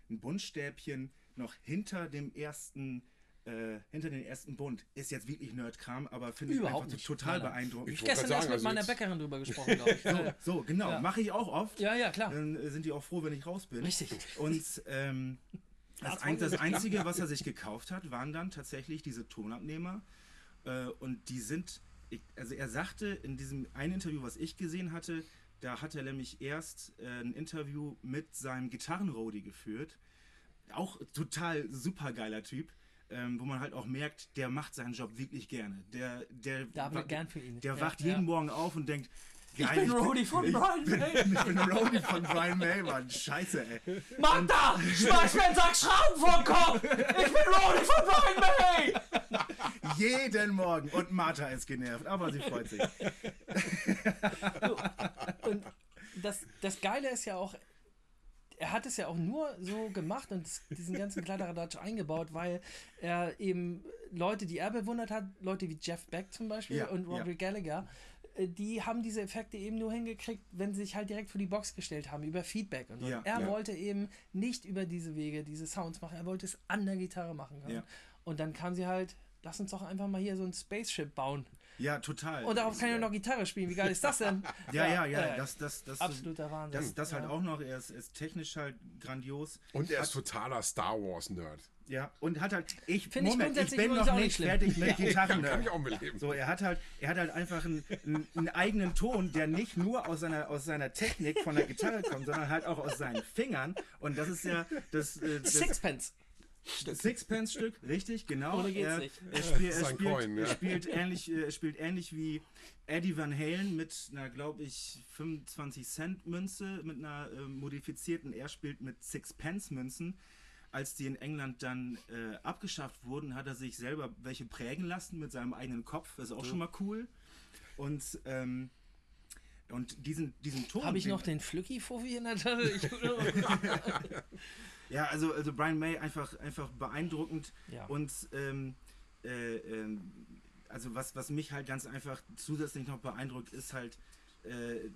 ein Buntstäbchen noch hinter dem ersten, äh, hinter den ersten Bund. Ist jetzt wirklich Nerdkram, aber finde ich Überhaupt einfach nicht. total Nein, beeindruckend. Ich wollte Gestern gerade erst sagen, mit also meiner jetzt- Bäckerin drüber gesprochen, glaube ich. So, so genau. Ja. Mache ich auch oft. ja, ja, klar. Dann äh, sind die auch froh, wenn ich raus bin. Richtig. Und ähm, das, ein, das Einzige, was er sich gekauft hat, waren dann tatsächlich diese Tonabnehmer. Äh, und die sind ich, also er sagte in diesem einen Interview, was ich gesehen hatte, da hat er nämlich erst äh, ein Interview mit seinem Gitarrenroadie geführt. Auch total super geiler Typ. Ähm, wo man halt auch merkt, der macht seinen Job wirklich gerne. Der, der, wa- gern der Ja, wacht ja. jeden Morgen auf und denkt, Ich geil, bin Roadie von ich, Brian May. ich bin Roadie von Brian May, Mann. Scheiße, ey. Magda, schmeiß mir einen Sack Schrauben vor den Kopf! Ich bin Roadie von Brian May! Jeden Morgen. Und Martha ist genervt, aber sie freut sich. Und das, das Geile ist ja auch, er hat es ja auch nur so gemacht und diesen ganzen Kladderadatsch eingebaut, weil er eben Leute, die er bewundert hat, Leute wie Jeff Beck zum Beispiel Ja, und Robbie ja. Gallagher, äh, die haben diese Effekte eben nur hingekriegt, wenn sie sich halt direkt vor die Box gestellt haben, über Feedback und so. Ja, er wollte eben nicht über diese Wege, diese Sounds machen, er wollte es an der Gitarre machen. Und dann kam sie halt, lass uns doch einfach mal hier so ein Spaceship bauen. Ja, total. Und darauf Das kann ich noch Gitarre spielen. Wie geil ist das denn? Ja, ja, ja. äh, Das, das, das, absoluter Wahnsinn. Das, das halt Ja. auch noch. Er ist, ist technisch halt grandios. Und er ist totaler Star Wars-Nerd. Ja, und hat halt. Ich, Find ich Moment, ich grundsätzlich bin noch nicht schlimm. fertig mit Gitarren. kann ich auch mitleben. So, er hat halt, er hat halt einfach einen, einen, einen eigenen Ton, der nicht nur aus seiner, aus seiner Technik von der Gitarre kommt, sondern halt auch aus seinen Fingern. Und das ist ja das, äh, das Sixpence. Sixpence-Stück, richtig, genau. Ohne geht's er, nicht. Er, spiel, er, spielt, Coin, ja. er, spielt ähnlich, äh, er spielt ähnlich wie Eddie Van Halen mit einer, glaube ich, 25 Cent Münze, mit einer äh, modifizierten. Er spielt mit Sixpence Münzen. Als die in England dann äh, abgeschafft wurden, hat er sich selber welche prägen lassen mit seinem eigenen Kopf. Das ist auch schon mal cool. Und, ähm, und diesen, diesen Ton. Habe ich den- noch den Flücki-Fuffi in der Tasche? Ja, also, also Brian May einfach, einfach beeindruckend. Ja. Und ähm, äh, ähm, also was, was mich halt ganz einfach zusätzlich noch beeindruckt, ist halt, äh,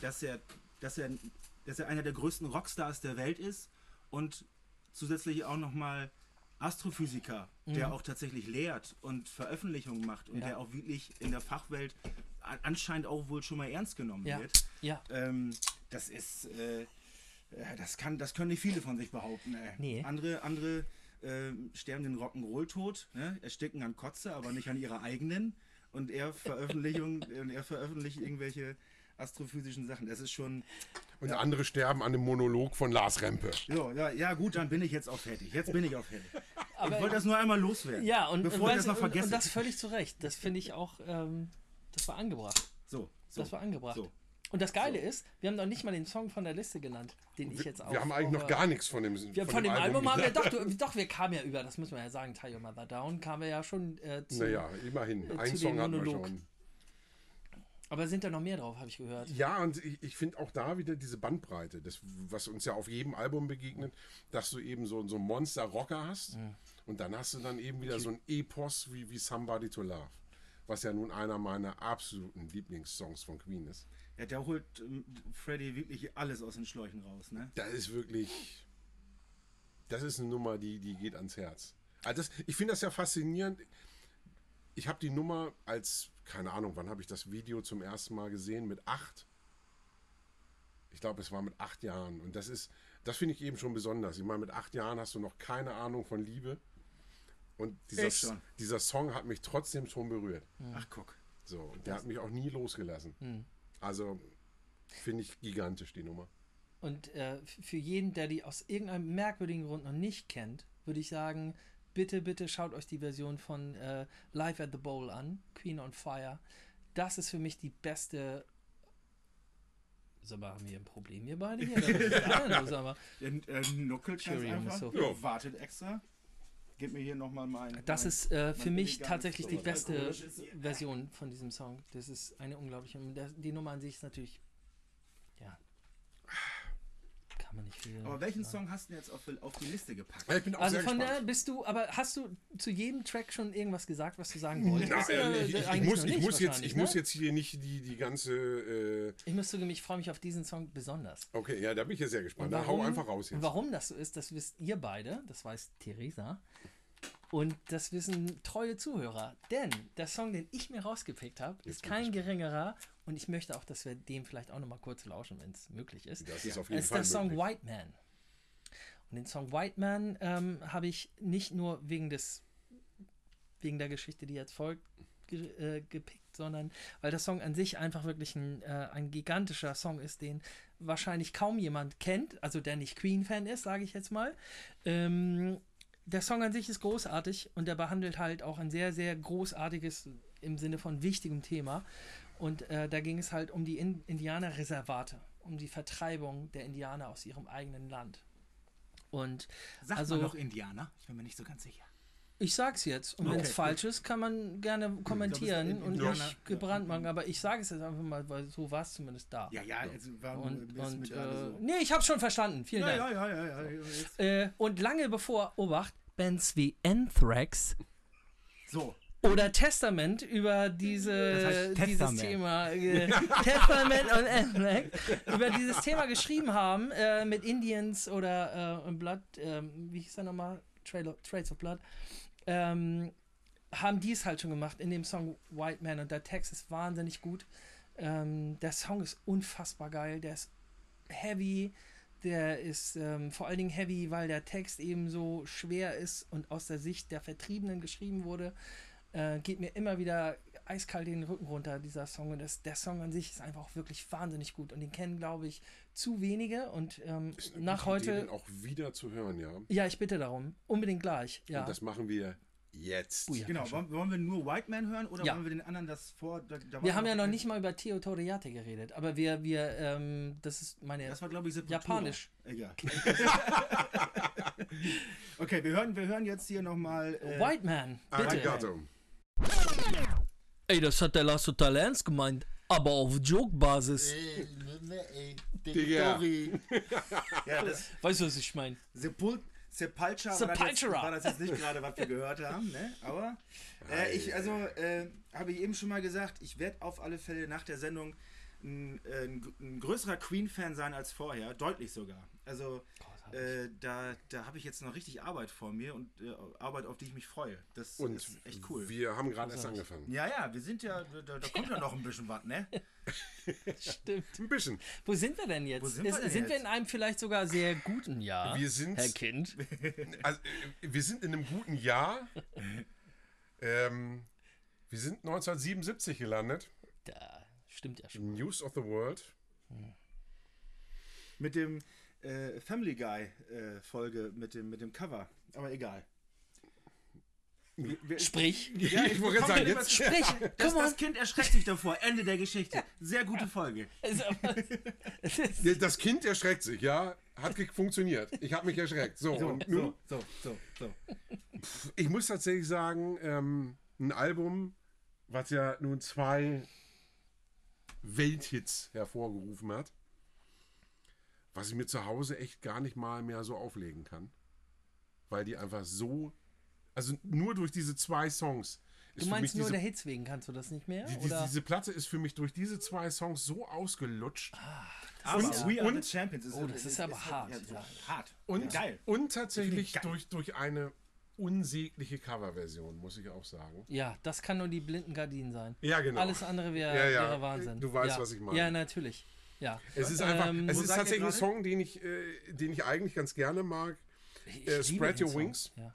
dass er, dass er, dass er einer der größten Rockstars der Welt ist und zusätzlich auch nochmal Astrophysiker, der auch tatsächlich lehrt und Veröffentlichungen macht und Mhm. Ja. der auch wirklich in der Fachwelt anscheinend auch wohl schon mal ernst genommen Ja. wird. ja. Ähm, das ist, äh, äh, das kann, das können nicht viele von sich behaupten. Ey. Nee. Andere, andere äh, sterben den Rock'n'Roll-Tod, ne? ersticken an Kotze, aber nicht an ihrer eigenen. Und er Veröffentlichung, und er veröffentlicht irgendwelche astrophysischen Sachen. Das ist schon. Und andere sterben an dem Monolog von Lars Rempe. Ja, ja, ja, gut, dann bin ich jetzt auch fertig. Jetzt bin ich auch fertig. Aber- ich wollte das nur einmal loswerden. Ja, und, bevor und, ich das noch und, vergesse. und das völlig zu Recht. Das finde ich auch, ähm, das war angebracht. so, so. Das war angebracht. So. Und das Geile ist, wir haben noch nicht mal den Song von der Liste genannt, den ich jetzt auch. Wir haben eigentlich noch gar nichts von dem, Wir, von, dem Album, haben wir doch, doch, wir kamen ja über, das muss man ja sagen, Tie Your Mother Down, kamen wir ja schon äh, zu. Naja, immerhin. äh, Ein Song dem hatten wir schon. Aber sind da noch mehr drauf, habe ich gehört. Ja, und ich, ich finde auch da wieder diese Bandbreite, das, was uns ja auf jedem Album begegnet, dass du eben so, so einen Monster-Rocker hast und dann hast du dann eben wieder so ein Epos wie, wie Somebody to Love, was ja nun einer meiner absoluten Lieblingssongs von Queen ist. Ja, der holt ähm, Freddy wirklich alles aus den Schläuchen raus, ne? Das ist wirklich, das ist eine Nummer, die, die geht ans Herz. Also das, ich finde das ja faszinierend. Ich habe die Nummer als, keine Ahnung, wann habe ich das Video zum ersten Mal gesehen? Mit acht. Ich glaube, es war mit acht Jahren. Und das ist, das finde ich eben schon besonders. Ich meine, mit acht Jahren hast du noch keine Ahnung von Liebe. Und dieser, dieser Song hat mich trotzdem schon berührt. Ach, guck. So, und der hat mich auch nie losgelassen. Also finde ich gigantisch, die Nummer. Und äh, für jeden, der die aus irgendeinem merkwürdigen Grund noch nicht kennt, würde ich sagen, bitte, bitte schaut euch die Version von äh, Live at the Bowl an, Queen on Fire. Das ist für mich die beste. Sag mal, haben wir ein Problem hier beide hier? Da muss ich sagen, sag mal. Er, er nuckelt ganz Entschuldigung, einfach. so. Ja. Wartet extra. Gib mir hier nochmal mein. Das mein, ist äh, für mich tatsächlich die Soda. beste. Version von diesem Song. Das ist eine unglaubliche. Die Nummer an sich ist natürlich. Ja. Kann man nicht viel. Aber welchen sagen. Song hast du jetzt auf, auf die Liste gepackt? Ja, ich bin auch Also sehr von gespannt. der bist du, aber hast du zu jedem Track schon irgendwas gesagt, was du sagen wolltest? Na, Äh, ich, ich, muss, ich, muss jetzt, ich muss ne? jetzt hier nicht die, die ganze. Äh, Ich muss zugeben, ich freue mich auf diesen Song besonders. okay, ja, da bin ich ja sehr gespannt. Und Da hau einfach raus und jetzt. warum das so ist, das wisst ihr beide, das weiß Theresa. Und das wissen treue Zuhörer. Denn der Song, den ich mir rausgepickt habe, ist kein geringerer. Und ich möchte auch, dass wir dem vielleicht auch nochmal kurz lauschen, wenn es möglich ist. Das ist auf jeden Es ist Fall. der Song möglich. White Man. Und den Song White Man ähm, habe ich nicht nur wegen des wegen der Geschichte, die jetzt folgt, ge äh, gepickt, sondern weil der Song an sich einfach wirklich ein, äh, ein gigantischer Song ist, den wahrscheinlich kaum jemand kennt, also der nicht Queen-Fan ist, sage ich jetzt mal. Ähm, der Song an sich ist großartig und der behandelt halt auch ein sehr, sehr großartiges, im Sinne von wichtigem Thema. Und äh, da ging es halt um die In Indianerreservate, um die Vertreibung der Indianer aus ihrem eigenen Land. Und Sagt also, man noch Indianer? Ich bin mir nicht so ganz sicher. Ich sag's jetzt. Und wenn es Okay, falsch ist, kann man gerne kommentieren und nicht gebrannt machen. Aber ich sage es jetzt einfach mal, weil so war es zumindest da. Ja, ja, jetzt war Und, und äh, so. nee, ich habe schon verstanden. Vielen Ja, Dank. ja, ja, ja, ja. Jetzt. Äh, und lange bevor, Obacht, Bands wie Anthrax So, oder Testament über diese, Das heißt dieses. Thema, äh, Testament und Anthrax, über dieses Thema geschrieben haben, äh, mit Indians oder Blood, ähm, wie hieß er nochmal? Trail of, Trails of Blood, ähm, haben die es halt schon gemacht in dem Song White Man und der Text ist wahnsinnig gut. Ähm, der Song ist unfassbar geil, der ist heavy, der ist ähm, vor allen Dingen heavy, weil der Text eben so schwer ist und aus der Sicht der Vertriebenen geschrieben wurde. Äh, geht mir immer wieder eiskalt den Rücken runter, dieser Song. Und das, der Song an sich ist einfach auch wirklich wahnsinnig gut. Und den kennen, glaube ich, zu wenige. Und ähm, Ist eine nach gute Idee, heute. den auch wieder zu hören, ja. Ja, ich bitte darum. Unbedingt gleich. Ja. Und das machen wir jetzt. Ui, ja. genau. Wollen, wollen wir nur White Man hören oder Ja. wollen wir den anderen das vor? Da, da wir haben ja noch nicht mal über Theo Toriate geredet, aber wir, wir, ähm, das ist meine. Das war, glaube ich, Sepultura. Japanisch. Egal. okay, wir hören, wir hören jetzt hier nochmal. Äh, White Man, bitte. Arigato. Ey, das hat der Lasso Talents gemeint, aber auf Joke-Basis. Ey, ne, ey, Digga. Ja, das Weißt du, was ich meine? Sepul Sepultura war das, jetzt, Sepultura. war das jetzt nicht gerade, was wir gehört haben, ne? Aber äh, ich, also, äh, habe ich eben schon mal gesagt, ich werde auf alle Fälle nach der Sendung ein, äh, ein, ein größerer Queen-Fan sein als vorher, deutlich sogar. Also, äh, da, da habe ich jetzt noch richtig Arbeit vor mir und äh, Arbeit, auf die ich mich freue. Das Und ist echt cool. wir haben gerade erst angefangen. Ja, ja, wir sind ja, da, da kommt ja noch ein bisschen was, ne? Stimmt. Ein bisschen. Wo sind wir denn jetzt? Wo sind wir Ist- denn sind wir jetzt? in einem vielleicht sogar sehr guten Jahr? Wir sind- Herr Kind. Also, äh, wir sind in einem guten Jahr. ähm, wir sind 1977 gelandet. Da stimmt ja schon. News of the World. Mit dem äh, Family Guy äh, Folge mit dem, mit dem Cover. Aber egal. Wir- Sprich. Ja, ich wollte sagen, jetzt. Sprich. Das, das Kind erschreckt sich davor. Ende der Geschichte. Sehr gute Folge. Also, Das Kind erschreckt sich, ja. Hat funktioniert. Ich habe mich erschreckt. So, So, und nun, so, so, so, so. ich muss tatsächlich sagen, ähm, ein Album, was ja nun zwei Welthits hervorgerufen hat, was ich mir zu Hause echt gar nicht mal mehr so auflegen kann. Weil die einfach so, also nur durch diese zwei Songs. Du für meinst mich nur diese, der Hits wegen kannst du das nicht mehr? die, die, Oder? diese Platte ist für mich durch diese zwei Songs so ausgelutscht. Aber Und- We Are und- the Champions ist, Oh, das ist aber hart, Ja, so ja. hart. Und, Geil. und tatsächlich Geil. durch, durch eine unsägliche Coverversion, muss ich auch sagen. Ja, das kann nur die blinden Gardinen sein. Ja, genau. Alles andere wäre Ja, ja. Wahnsinn. Du weißt, ja. was ich meine. Ja, natürlich. Ja. Es ist einfach, Ähm, es ist tatsächlich ein? Song, den ich, äh, den ich eigentlich ganz gerne mag, Ich Äh, Spread Your Song. Wings. Ja.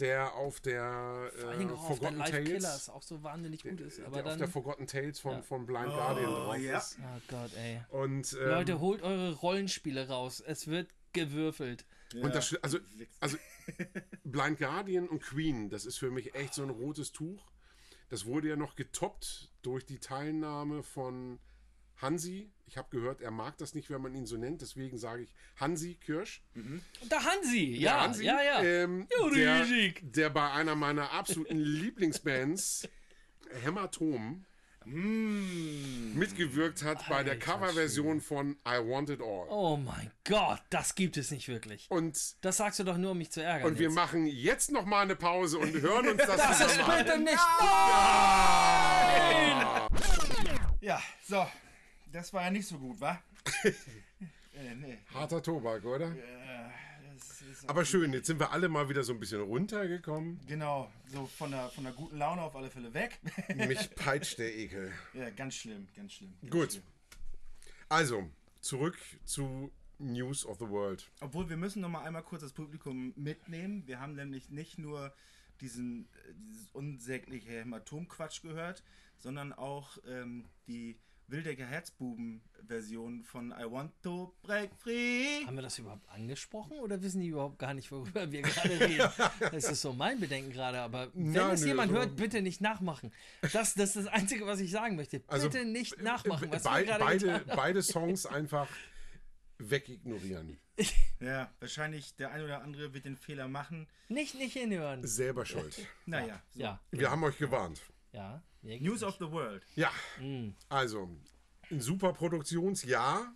der auf der äh, auch auf der Forgotten Tales, auch so wahnsinnig gut ist. der Aber auf dann. der Forgotten Tales von, Ja. von Blind Guardian drauf ja. ist. Oh Gott, ey. Und, ähm, Leute, holt eure Rollenspiele raus. Es wird gewürfelt. Und das, also, also Blind Guardian und Queen, das ist für mich echt so ein rotes Tuch. Das wurde ja noch getoppt durch die Teilnahme von Hansi. Ich habe gehört, er mag das nicht, wenn man ihn so nennt, deswegen sage ich Hansi Kirsch. Der Hansi, Der ja, Hansi, ja, ja. Ähm, der, der bei einer meiner absoluten Lieblingsbands, Hämatom, Mm. mitgewirkt hat bei der Alter Coverversion von I Want It All. Oh mein Gott, das gibt es nicht wirklich. Und, Das sagst du doch nur, um mich zu ärgern. und wir jetzt. machen jetzt noch mal eine Pause und hören uns das, Das ist zusammen an. bitte nicht. Ja, so. Das war ja nicht so gut, wa? äh, nee. Harter Tobak, oder? Äh, das ist Aber schön, jetzt sind wir alle mal wieder so ein bisschen runtergekommen. Genau, so von der, von der guten Laune auf alle Fälle weg. Mich peitscht der Ekel. ja, ganz schlimm, ganz schlimm. Ganz Gut. Schlimm. Also, zurück zu News of the World. Obwohl, wir müssen noch mal einmal kurz das Publikum mitnehmen. Wir haben nämlich nicht nur diesen äh, dieses unsägliche Hämatomquatsch gehört, sondern auch ähm, die Wildecker Herzbuben-Version von I Want to Break Free. Haben wir das überhaupt angesprochen oder wissen die überhaupt gar nicht, worüber wir gerade reden? Das ist so mein Bedenken gerade, aber wenn Ja, es jemand so- hört, bitte nicht nachmachen. Das, das ist das Einzige, was ich sagen möchte. Bitte Also, nicht nachmachen, was Bei, wir gerade beide, beide Songs einfach wegignorieren. Ja, wahrscheinlich der eine oder andere wird den Fehler machen. Nicht, nicht hinhören. Selber schuld. Naja, so. Ja, Wir haben euch gewarnt. Ja. News of the World. Ja, Mm. also ein super Produktionsjahr.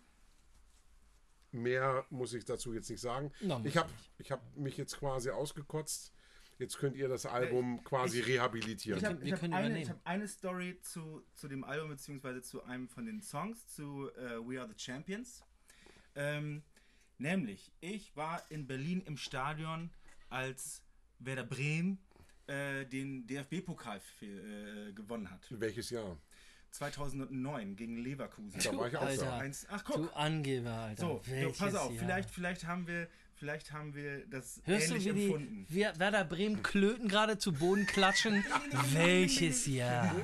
Mehr muss ich dazu jetzt nicht sagen. Ich habe nicht. ich hab mich jetzt quasi ausgekotzt. Jetzt könnt ihr das Album quasi rehabilitieren. Ich habe hab eine, ich hab eine Story zu, zu dem Album, beziehungsweise zu einem von den Songs, zu äh, We Are the Champions. Ähm, nämlich, ich war in Berlin im Stadion, als Werder Bremen äh, den DFB-Pokal äh, gewonnen hat. Welches Jahr? 2009 gegen Leverkusen. Da war ich auch Alter. da. Eins, ach Du guck, Angeber, Alter. so, so pass auf, Jahr? vielleicht, vielleicht haben wir, vielleicht haben wir das Hörst du, ähnlich wie die empfunden. Wer- Werder Bremen Klöten gerade zu Boden klatschen? Welches Jahr?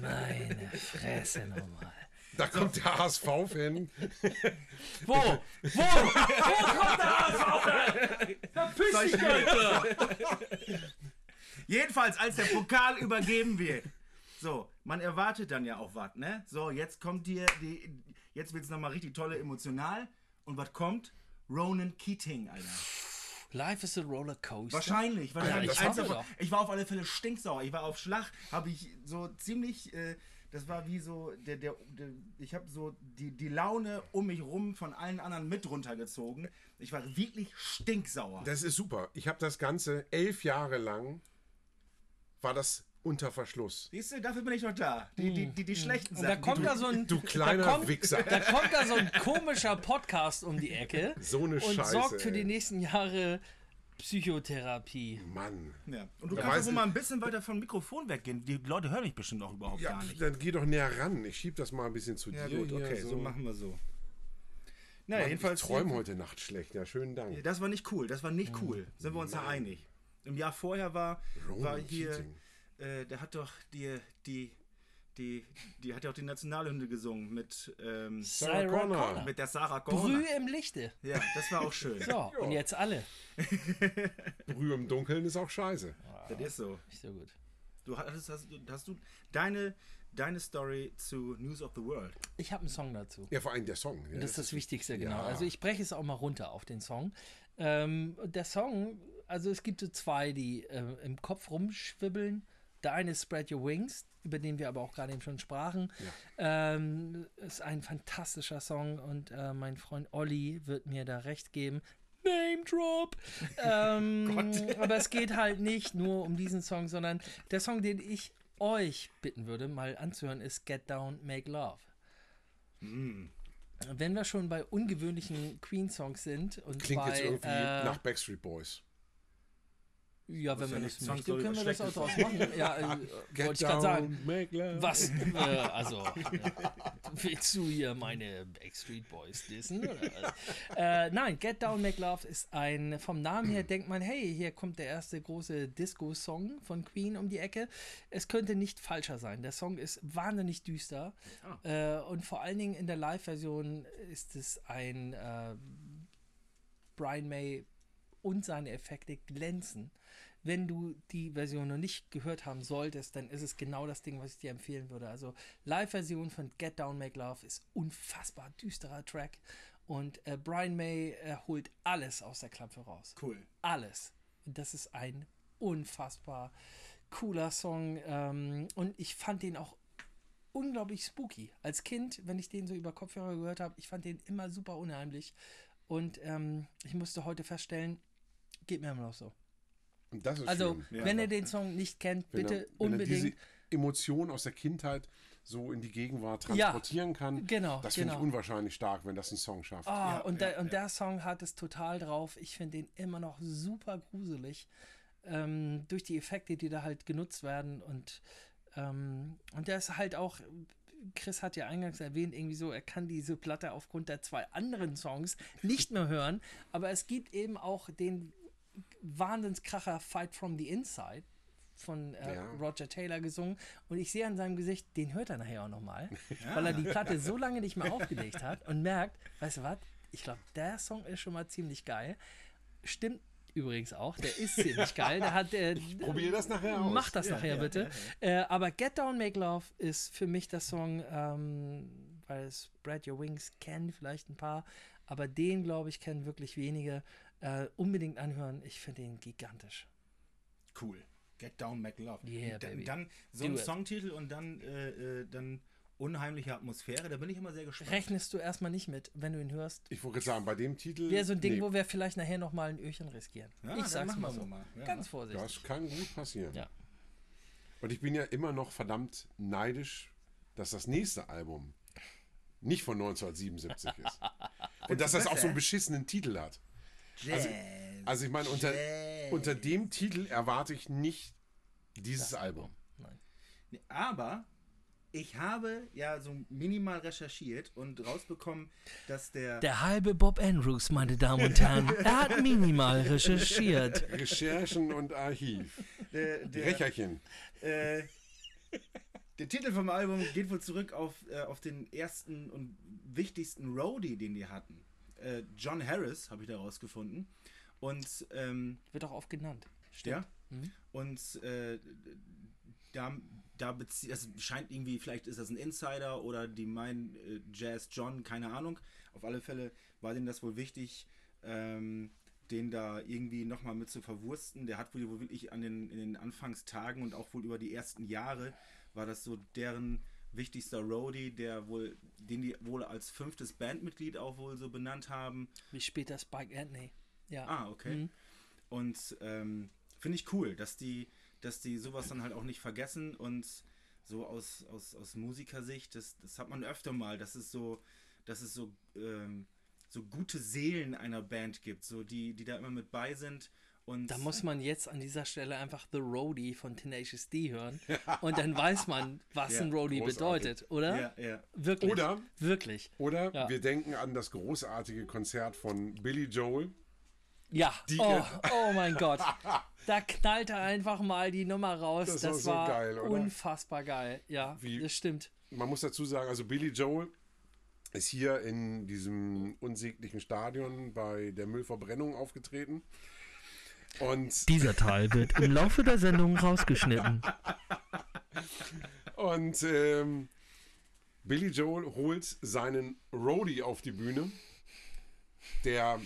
Meine Fresse nochmal. Da kommt der HSV-Fan. Wo? Wo? Wo kommt der HSV? Verpiss dich, Alter! Jedenfalls, als der Pokal übergeben wird. So, man erwartet dann ja auch was, ne? So, jetzt kommt dir die. Jetzt wird's nochmal richtig tolle emotional. Und was kommt? Ronan Keating, Alter. Life is a roller coaster. Wahrscheinlich, wahrscheinlich. haben wir davon- ich war auf alle Fälle stinksauer. Ich war auf Schlag, habe ich so ziemlich. Äh, das war wie so, der, der, der ich habe so die, die Laune um mich rum von allen anderen mit runtergezogen. Ich war wirklich stinksauer. Das ist super. Ich habe das Ganze elf Jahre lang, war das unter Verschluss. Siehst du, dafür bin ich doch da. Die, die, die, die schlechten Und da Sachen. kommt die da so ein. Du kleiner da kommt, Wichser. Da kommt da so ein komischer Podcast um die Ecke. So eine Und Scheiße, sorgt für ey. die nächsten Jahre Psychotherapie. Mann. Ja. Und du Da kannst wohl mal ein bisschen weiter vom Mikrofon weggehen. Die Leute hören mich bestimmt auch überhaupt Ja, gar nicht. dann geh doch näher ran. Ich schieb das mal ein bisschen zu Ja dir. gut, okay, so. machen wir so. Naja, Mann, jedenfalls. ich träume heute Nacht schlecht. Ja, schönen Dank. Das war nicht cool, das war nicht cool. Sind wir uns da einig. Im Jahr vorher war, Ronan war hier, äh, der hat doch die, die, die, die hat ja auch die Nationalhymne gesungen mit, ähm, Sarah Connor. mit der Sarah Connor. Brühe im Lichte. Ja, das war auch schön. So, und jetzt alle. Brühe im Dunkeln ist auch scheiße. Das ist so. Nicht so gut. Du hast, hast, hast du deine, deine Story zu News of the World. Ich habe einen Song dazu. Ja, vor allem der Song. Ja, Das ist das Wichtigste, genau. Ja. Also ich breche es auch mal runter auf den Song. Ähm, der Song, also es gibt so zwei, die äh, im Kopf rumschwibbeln. Der eine ist Spread Your Wings, über den wir aber auch gerade eben schon sprachen. Ähm, ist ein fantastischer Song und äh, mein Freund Olli wird mir da recht geben. Name Drop. ähm, aber es geht halt nicht nur um diesen Song, sondern der Song, den ich euch bitten würde, mal anzuhören, ist Get Down, Make Love. Wenn wir schon bei ungewöhnlichen Queen-Songs sind und Klingt bei, jetzt irgendwie äh, nach Backstreet Boys. Ja, wenn ja man das möchte, zwangsläufig können wir das auch was draus machen. Ja, äh, wollte ich gerade sagen. Was? Äh, also, ja, willst du hier meine Backstreet Boys dissen? Äh, nein, Get Down, Make Love ist ein, vom Namen her denkt man, hey, hier kommt der erste große Disco-Song von Queen um die Ecke. Es könnte nicht falscher sein. Der Song ist wahnsinnig düster äh, und vor allen Dingen in der Live-Version ist es ein äh, Brian May und seine Effekte glänzen. Wenn du die Version noch nicht gehört haben solltest, dann ist es genau das Ding, was ich dir empfehlen würde. Also Live-Version von Get Down Make Love ist unfassbar düsterer Track und äh, Brian May äh, holt alles aus der Klappe raus. Cool. Alles. Und das ist ein unfassbar cooler Song ähm, und ich fand den auch unglaublich spooky. Als Kind, wenn ich den so über Kopfhörer gehört habe, ich fand den immer super unheimlich. Und ähm, ich musste heute feststellen, geht mir immer noch so. Und das ist Also, schön. Ja. wenn ihr den Song nicht kennt, Wenn bitte er, wenn er diese unbedingt. Emotion aus der Kindheit so in die Gegenwart Ja, transportieren kann. genau, Das finde ich genau. unwahrscheinlich stark, wenn das ein Song schafft. Ah, Ja, und, ja, der, und ja. der Song hat es total drauf. Ich finde den immer noch super gruselig. Ähm, durch die Effekte, die da halt genutzt werden. Und, ähm, und der ist halt auch, Chris hat ja eingangs erwähnt, irgendwie so, er kann diese Platte aufgrund der zwei anderen Songs nicht mehr hören. Aber es gibt eben auch den Wahnsinnskracher Fight from the Inside von äh, Ja. Roger Taylor gesungen und ich sehe an seinem Gesicht, den hört er nachher auch nochmal, weil er die Platte so lange nicht mehr aufgelegt hat und merkt, weißt du was, ich glaube, der Song ist schon mal ziemlich geil. Stimmt übrigens auch, der ist ziemlich geil. Der hat, äh, Probier das nachher aus. Mach das nachher bitte. Äh, aber Get Down, Make Love ist für mich der Song, ähm, weil Spread Your Wings kennen vielleicht ein paar, aber den, glaube ich, kennen wirklich wenige. Äh, unbedingt anhören. Ich finde den gigantisch. Cool. Get Down, Make Love. Yeah, dann, baby. dann so ein it. Songtitel und dann, äh, äh, dann unheimliche Atmosphäre. Da bin ich immer sehr gespannt. Rechnest du erstmal nicht mit, wenn du ihn hörst. Ich wollte gerade sagen, bei dem Titel. Wäre so ein Ding, nee, wo wir vielleicht nachher nochmal ein Öhrchen riskieren. Ja, ich sag's mal so mal. Ja. Ganz vorsichtig. Das kann gut passieren. Ja. Und ich bin ja immer noch verdammt neidisch, dass das nächste Album nicht von 1977 ist. Und dass das auch so einen beschissenen Titel hat. Jazz. Also ich meine, unter, unter dem Titel erwarte ich nicht dieses Album. Nein. Aber ich habe ja so minimal recherchiert und rausbekommen, dass der, Der halbe Bob Andrews, meine Damen und Herren. Er hat minimal recherchiert. Recherchen und Archiv. der, der, Recherchen. äh, der Titel vom Album geht wohl zurück auf, äh, auf den ersten und wichtigsten Roadie, den die hatten. Äh, John Harris, habe ich da rausgefunden. Und ähm, Wird auch oft genannt. Ja. Und äh, da, da bezieht, das scheint irgendwie, vielleicht ist das ein Insider oder die meinen äh, Jazz John, keine Ahnung. Auf alle Fälle war denen das wohl wichtig, ähm, den da irgendwie nochmal mit zu verwursten. Der hat wohl, wohl wirklich an den, in den Anfangstagen und auch wohl über die ersten Jahre war das so deren wichtigster Roadie, der wohl, den die wohl als fünftes Bandmitglied auch wohl so benannt haben. Wie später Spike Anthony. Ja. Ah, okay. Und ähm, finde ich cool, dass die, dass die sowas dann halt auch nicht vergessen und so aus, aus, aus Musikersicht, das, das hat man öfter mal, dass es so, dass es so, ähm, so gute Seelen einer Band gibt, so die, die da immer mit bei sind. Und Da muss man jetzt an dieser Stelle einfach The Roadie von Tenacious D hören. Und dann weiß man, was Ja, ein Roadie großartig. bedeutet, oder? ja, ja. Wirklich. Oder- Wirklich. Oder Ja. wir denken an das großartige Konzert von Billy Joel. Ja. Die- oh, oh mein Gott. Da knallt er einfach mal die Nummer raus. Das Das, war war, so geil, oder? unfassbar geil. Ja, Wie- das stimmt. Man muss dazu sagen, also Billy Joel ist hier in diesem unsäglichen Stadion bei der Müllverbrennung aufgetreten. Und, Dieser Teil wird im Laufe der Sendung rausgeschnitten. und ähm, Billy Joel holt seinen Roadie auf die Bühne, der,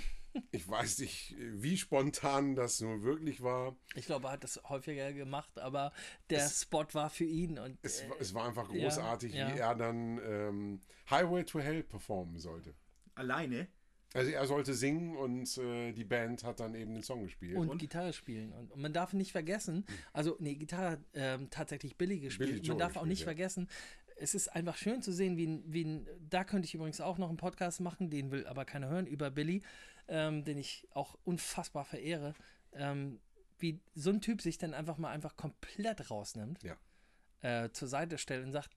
ich weiß nicht, wie spontan das nur wirklich war. Ich glaube, er hat das häufiger gemacht, aber der Spot war für ihn. Und Es, äh, war- es war einfach ja, großartig, ja. wie er dann ähm, Highway to Hell performen sollte. Alleine. Also er sollte singen und äh, die Band hat dann eben den Song gespielt. und, Gitarre spielen. Und, und man darf nicht vergessen, also, nee, Gitarre hat ähm, tatsächlich Billy gespielt. Billy man darf auch nicht ja. vergessen, es ist einfach schön zu sehen, wie ein, wie ein, da könnte ich übrigens auch noch einen Podcast machen, den will aber keiner hören, über Billy, ähm, den ich auch unfassbar verehre. Ähm, wie so ein Typ sich dann einfach mal einfach komplett rausnimmt, Ja. äh, zur Seite stellt und sagt,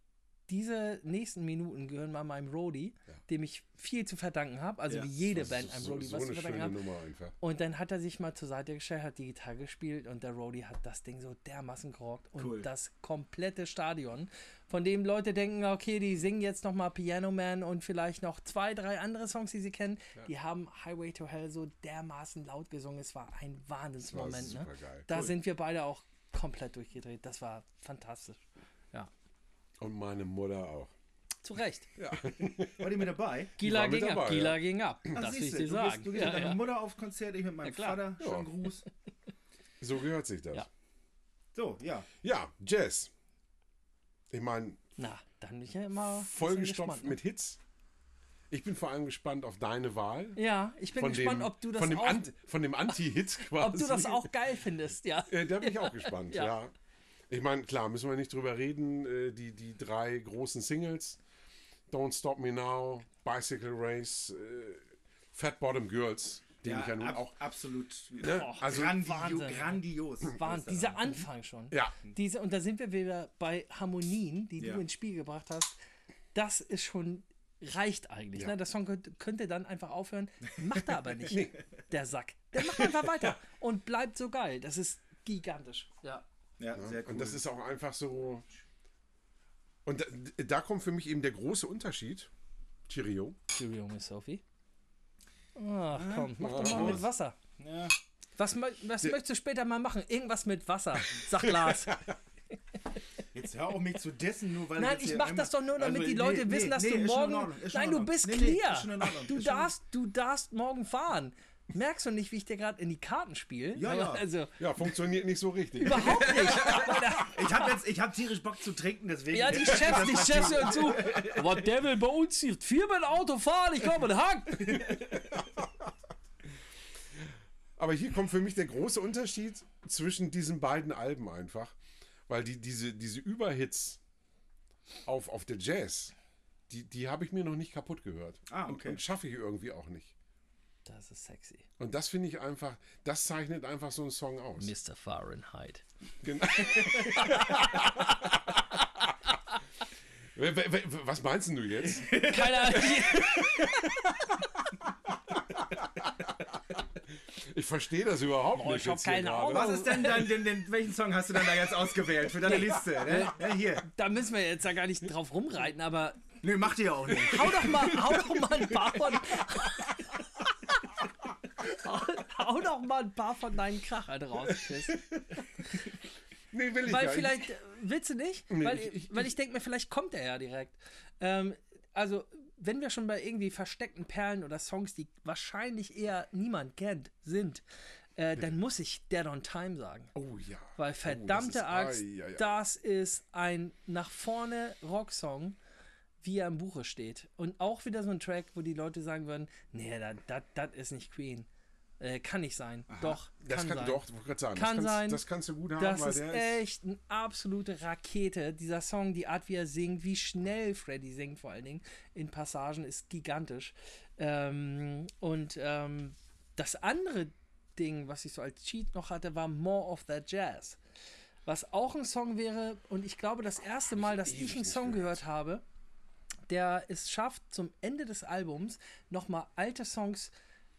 diese nächsten Minuten gehören mal meinem Roadie, Ja. dem ich viel zu verdanken habe, also Ja, wie jede Band einem so, Roadie so was zu verdanken hat. Und dann hat er sich mal zur Seite gestellt, hat die Gitarre gespielt und der Roadie hat das Ding so dermaßen gerockt. Und Cool. das komplette Stadion, von dem Leute denken, okay, die singen jetzt nochmal Piano Man und vielleicht noch zwei, drei andere Songs, die sie kennen. Die haben Highway to Hell so dermaßen laut gesungen. Es war ein Wahnsinnsmoment. Ne? Da Cool. sind wir beide auch komplett durchgedreht. Das war fantastisch. Ja, Und meine Mutter auch. zu Recht. War die mit dabei? Gila ging ab, dabei, Gila ja. ging ab. Ach, das will ich dir du sagen. Gehst, du gehst ja, mit deiner ja. Mutter auf Konzert, ich mit meinem Ja. Vater. Ja. Schönen Gruß. So gehört sich das. Ja. So, ja. Ja, Jazz. Ich meine, Na, dann bin ich ja immer vollgestopft gespannt, ne? mit Hits. Ich bin vor allem gespannt auf deine Wahl. Ja, ich bin von gespannt, dem, ob du das von dem, auch Ant, von dem Anti-Hit quasi. Ob du das auch geil findest, ja. Äh, da bin ich auch gespannt, Ja. Ja. Ich meine, klar, müssen wir nicht drüber reden. Äh, die, die drei großen Singles: Don't Stop Me Now, Bicycle Race, äh, Fat Bottom Girls, den ich ja nun ab, auch. absolut. Ne? Boah, Also, Grandio Wahnsinn. grandios. Wahnsinn. Dieser Anfang schon. ja, Diese, und da sind wir wieder bei Harmonien, die Ja. du ins Spiel gebracht hast. Das ist schon reicht eigentlich. Ja. Ne? Der Song könnte, könnte dann einfach aufhören. Macht er aber nicht. Der Sack. Der macht einfach weiter und bleibt so geil. Das ist gigantisch. Ja. Ja, sehr cool. Und das ist auch einfach so. Und da, da kommt für mich eben der große Unterschied. Cheerio. Cheerio, Miss Sophie. Ach komm, mach doch mal mit Wasser. ja. Was, was möchtest du später mal machen? Irgendwas mit Wasser, sagt Lars. Jetzt hör auf mich zu dessen, nur weil Nein, ich mach das doch nur, damit Also, die Leute nee, wissen, dass nee, du morgen. Nein, in du bist Nee, nee, clear. du darfst, du darfst morgen fahren. Merkst du nicht, wie ich dir gerade in die Karten spiele? Ja, ja. Also Ja, funktioniert nicht so richtig. überhaupt nicht. Ich habe jetzt, ich habe tierisch Bock zu trinken, deswegen. Ja, die Chefs, die Chefs hören zu. Aber der will bei uns hier viermal Auto fahren. Ich glaube, ein Hack. Aber hier kommt für mich der große Unterschied zwischen diesen beiden Alben einfach. Weil die, diese, diese Überhits auf, auf der Jazz, die, die habe ich mir noch nicht kaputt gehört. Ah, Und- okay. Und schaffe ich irgendwie auch nicht. Das ist sexy. Und das finde ich einfach, das zeichnet einfach so einen Song aus. Mr. Fahrenheit. Genau. Was meinst denn du jetzt? Keine Ahnung. Ich verstehe das überhaupt Oh, nicht. ich hab jetzt hier keine. Ahnung. Was ist denn dein, den, den, welchen Song hast du denn da jetzt ausgewählt für deine Liste? Ne? Ja, hier. Da müssen wir jetzt ja gar nicht drauf rumreiten, aber Nö, macht ihr auch nicht. hau doch mal, hau doch mal ein paar von. Hau, hau doch mal ein paar von deinen Krachern raus, Chris. Nee, will ich Weil nicht. vielleicht, äh, willst du nicht? weil ich- ich- weil ich denke mir, vielleicht kommt er ja direkt. Ähm, also, wenn wir schon bei irgendwie versteckten Perlen oder Songs, die wahrscheinlich eher niemand kennt, sind, äh, dann muss ich Dead on Time sagen. Oh ja. Weil verdammte ist- Axt, ai, ai, ai. das ist ein nach vorne Rocksong, wie er im Buche steht. Und auch wieder so ein Track, wo die Leute sagen würden, nee, das ist nicht Queen. Äh, kann nicht sein. Doch, Das kann, sein. doch, ich sagen, Kann das, kannst, sein. das kannst du gut haben, Das ist echt eine absolute Rakete. Dieser Song, die Art, wie er singt, wie schnell Freddy singt, vor allen Dingen in Passagen, ist gigantisch. Ähm, und ähm, das andere Ding, was ich so als Cheat noch hatte, war More of That Jazz. Was auch ein Song wäre, und ich glaube, das erste Mal, dass ich einen Song gehört habe, der es schafft, zum Ende des Albums nochmal alte Songs